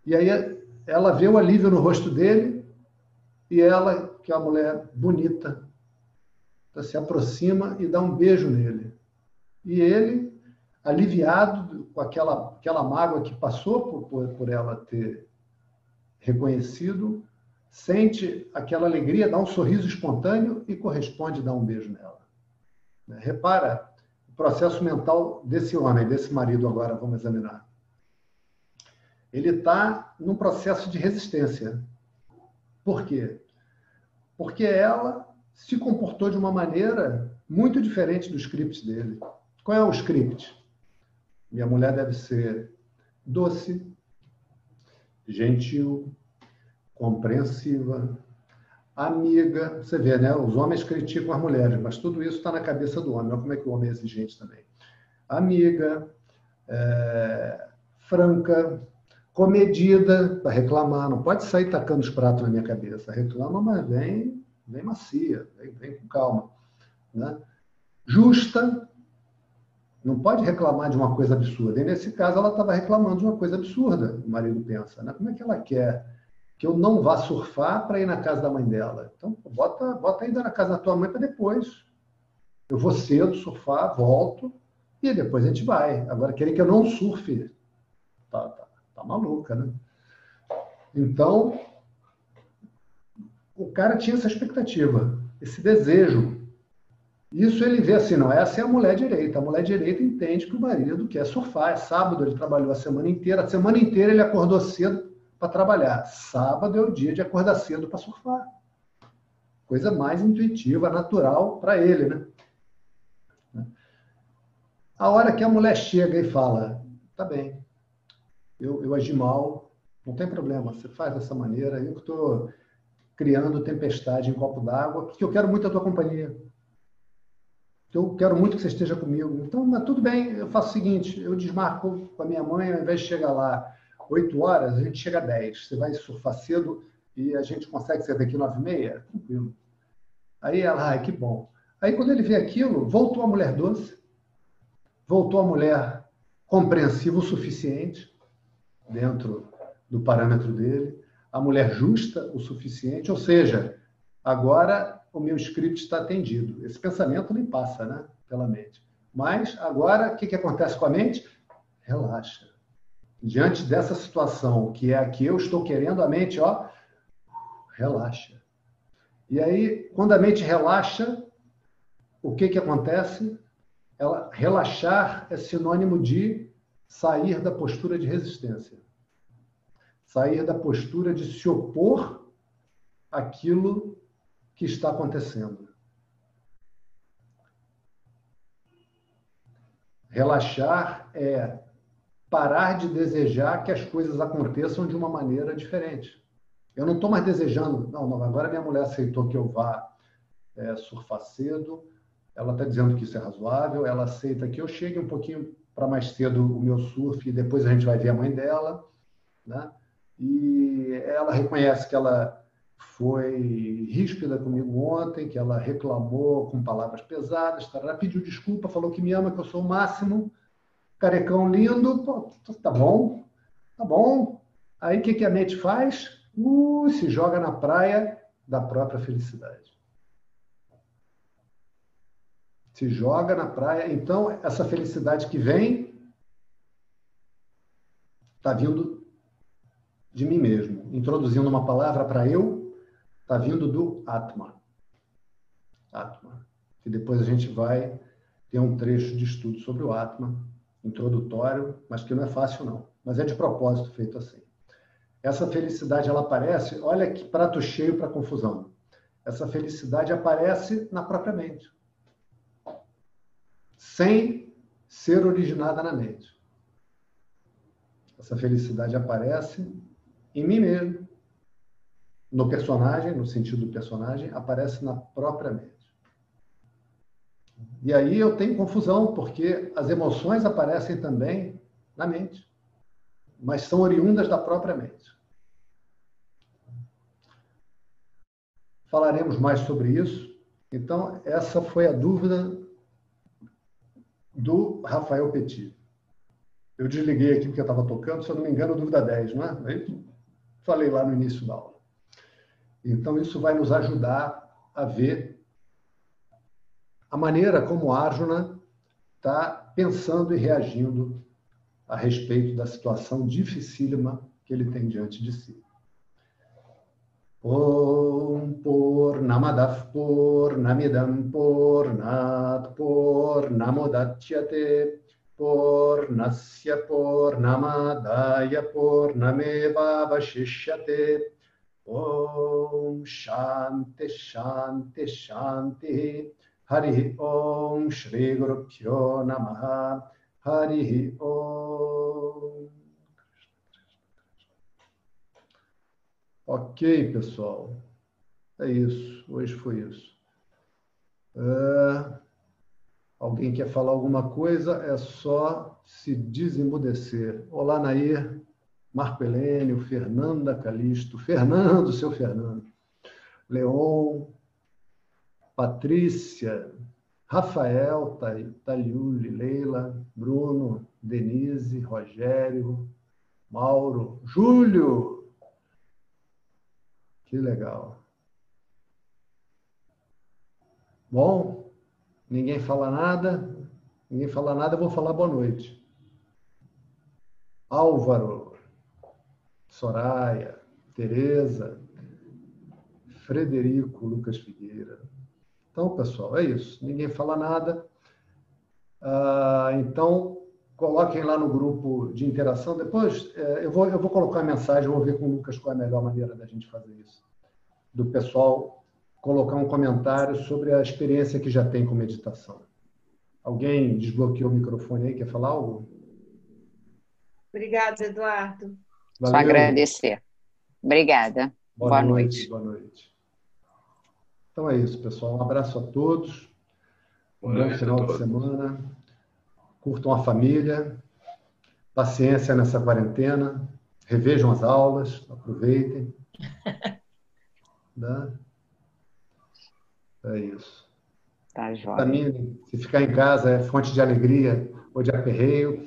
E aí ela vê o alívio no rosto dele e ela, que é uma mulher bonita, se aproxima e dá um beijo nele. E ele, aliviado com aquela, aquela mágoa que passou por, por, por ela ter reconhecido, sente aquela alegria, dá um sorriso espontâneo e corresponde dar um beijo nela. Repara o processo mental desse homem, desse marido agora, vamos examinar. Ele está num processo de resistência. Por quê? Porque ela se comportou de uma maneira muito diferente do script dele. Qual é o script? Minha mulher deve ser doce, gentil, compreensiva, amiga. Você vê, né? Os homens criticam as mulheres, mas tudo isso está na cabeça do homem. Olha como é que o homem é exigente também. Amiga, é, franca, comedida, para reclamar. Não pode sair tacando os pratos na minha cabeça. Reclama, mas vem, vem macia, vem, vem com calma. Né? Justa, não pode reclamar de uma coisa absurda. E nesse caso, ela estava reclamando de uma coisa absurda, o marido pensa. Né? Como é que ela quer que eu não vá surfar para ir na casa da mãe dela? Então, bota, bota ainda na casa da tua mãe para depois. Eu vou cedo surfar, volto e depois a gente vai. Agora, querer que eu não surfe, tá, tá, tá maluca, né? Então, o cara tinha essa expectativa, esse desejo isso ele vê assim, não, essa é a mulher direita. A mulher direita entende que o marido quer surfar. É sábado, ele trabalhou a semana inteira. A semana inteira ele acordou cedo para trabalhar. Sábado é o dia de acordar cedo para surfar. coisa mais intuitiva, natural para ele, né? A hora que a mulher chega e fala, tá bem, eu, eu agi mal, não tem problema, você faz dessa maneira, eu estou criando tempestade em copo d'água, porque eu quero muito a tua companhia. Eu quero muito que você esteja comigo. Então, mas tudo bem, eu faço o seguinte, eu desmarco com a minha mãe, ao invés de chegar lá 8 horas, a gente chega 10. Você vai surfar cedo e a gente consegue sair daqui 9 e meia? Tranquilo. Aí ela, que bom. Aí quando ele vê aquilo, voltou a mulher doce, voltou a mulher compreensiva o suficiente dentro do parâmetro dele, a mulher justa o suficiente, ou seja, agora o meu script está atendido. Esse pensamento nem passa né, pela mente. Mas agora, o que, que acontece com a mente? Relaxa. Diante dessa situação que é a que eu estou querendo, a mente, ó, relaxa. E aí, quando a mente relaxa, o que, que acontece? Ela, relaxar é sinônimo de sair da postura de resistência sair da postura de se opor àquilo que está acontecendo. Relaxar é parar de desejar que as coisas aconteçam de uma maneira diferente. Eu não estou mais desejando, não, não, agora minha mulher aceitou que eu vá é, surfar cedo, ela está dizendo que isso é razoável, ela aceita que eu chegue um pouquinho para mais cedo o meu surf e depois a gente vai ver a mãe dela, né? e ela reconhece que ela foi ríspida comigo ontem, que ela reclamou com palavras pesadas, ela pediu desculpa, falou que me ama, que eu sou o máximo, carecão lindo, Pô, tá bom, tá bom. Aí o que, que a mente faz? Uh, se joga na praia da própria felicidade. Se joga na praia. Então, essa felicidade que vem está vindo de mim mesmo. Introduzindo uma palavra para eu, está vindo do Atma. Atma. E depois a gente vai ter um trecho de estudo sobre o Atma, introdutório, mas que não é fácil não. Mas é de propósito feito assim. Essa felicidade ela aparece, olha que prato cheio para confusão. Essa felicidade aparece na própria mente, sem ser originada na mente. Essa felicidade aparece em mim mesmo, no personagem, no sentido do personagem, aparece na própria mente. E aí eu tenho confusão, porque as emoções aparecem também na mente, mas são oriundas da própria mente. Falaremos mais sobre isso. Então, essa foi a dúvida do Rafael Petit. Eu desliguei aqui porque eu estava tocando, se eu não me engano, dúvida 10, não é? é falei lá no início da aula. Então, isso vai nos ajudar a ver a maneira como Arjuna está pensando e reagindo a respeito da situação dificílima que ele tem diante de si. Om Purnamadav Purnamidam Purnat Purnamudachyate Purnasya Purnamadaya Purnameva Vashishyate Om Shanti Shanti Shanti Hari Om Shri Guru Pyo Namaha Hari Om Ok, pessoal. É isso. Hoje foi isso. Uh, alguém quer falar alguma coisa? É só se desembudecer. Olá, Nair, Marco Helênio, Fernanda Calixto, Fernando, seu Fernando, Leon, Patrícia, Rafael, Taliuli, Leila, Bruno, Denise, Rogério, Mauro, Júlio. Que legal. Bom, Ninguém fala nada. Ninguém fala nada, eu vou falar boa noite. Álvaro, Soraya, Tereza, Frederico Lucas Figueira. Então, pessoal, é isso. Ninguém fala nada. Ah, então, coloquem lá no grupo de interação. Depois, é, eu, vou, eu vou colocar a mensagem, vou ver com o Lucas qual é a melhor maneira da gente fazer isso. Do pessoal colocar um comentário sobre a experiência que já tem com meditação. Alguém desbloqueou o microfone aí, quer falar algo? Obrigada, Eduardo. Valeu. Só agradecer. Obrigada. Boa, Boa noite, noite. Boa noite. Então é isso, pessoal. Um abraço a todos. Um bom final de semana. Curtam a família. Paciência nessa quarentena. Revejam as aulas. Aproveitem. *laughs* né? É isso. Tá, joia. Para mim, se ficar em casa é fonte de alegria ou de aperreio.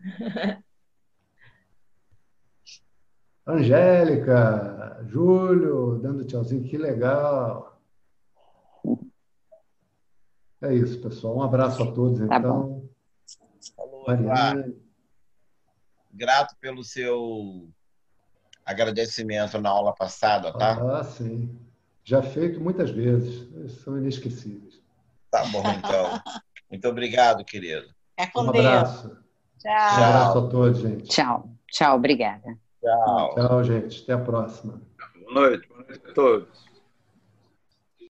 *laughs* Angélica, Júlio, dando tchauzinho, que legal. É isso, pessoal. Um abraço a todos, tá então. Falou, Mariana. Grato pelo seu agradecimento na aula passada, tá? Ah, sim. Já feito muitas vezes. São inesquecíveis. Tá bom, então. *laughs* Muito obrigado, querido. É com um abraço. Deus. Tchau. Um abraço a todos, gente. Tchau. Tchau, obrigada. Tchau. Tchau, gente. Até a próxima. Boa noite. Boa noite a todos.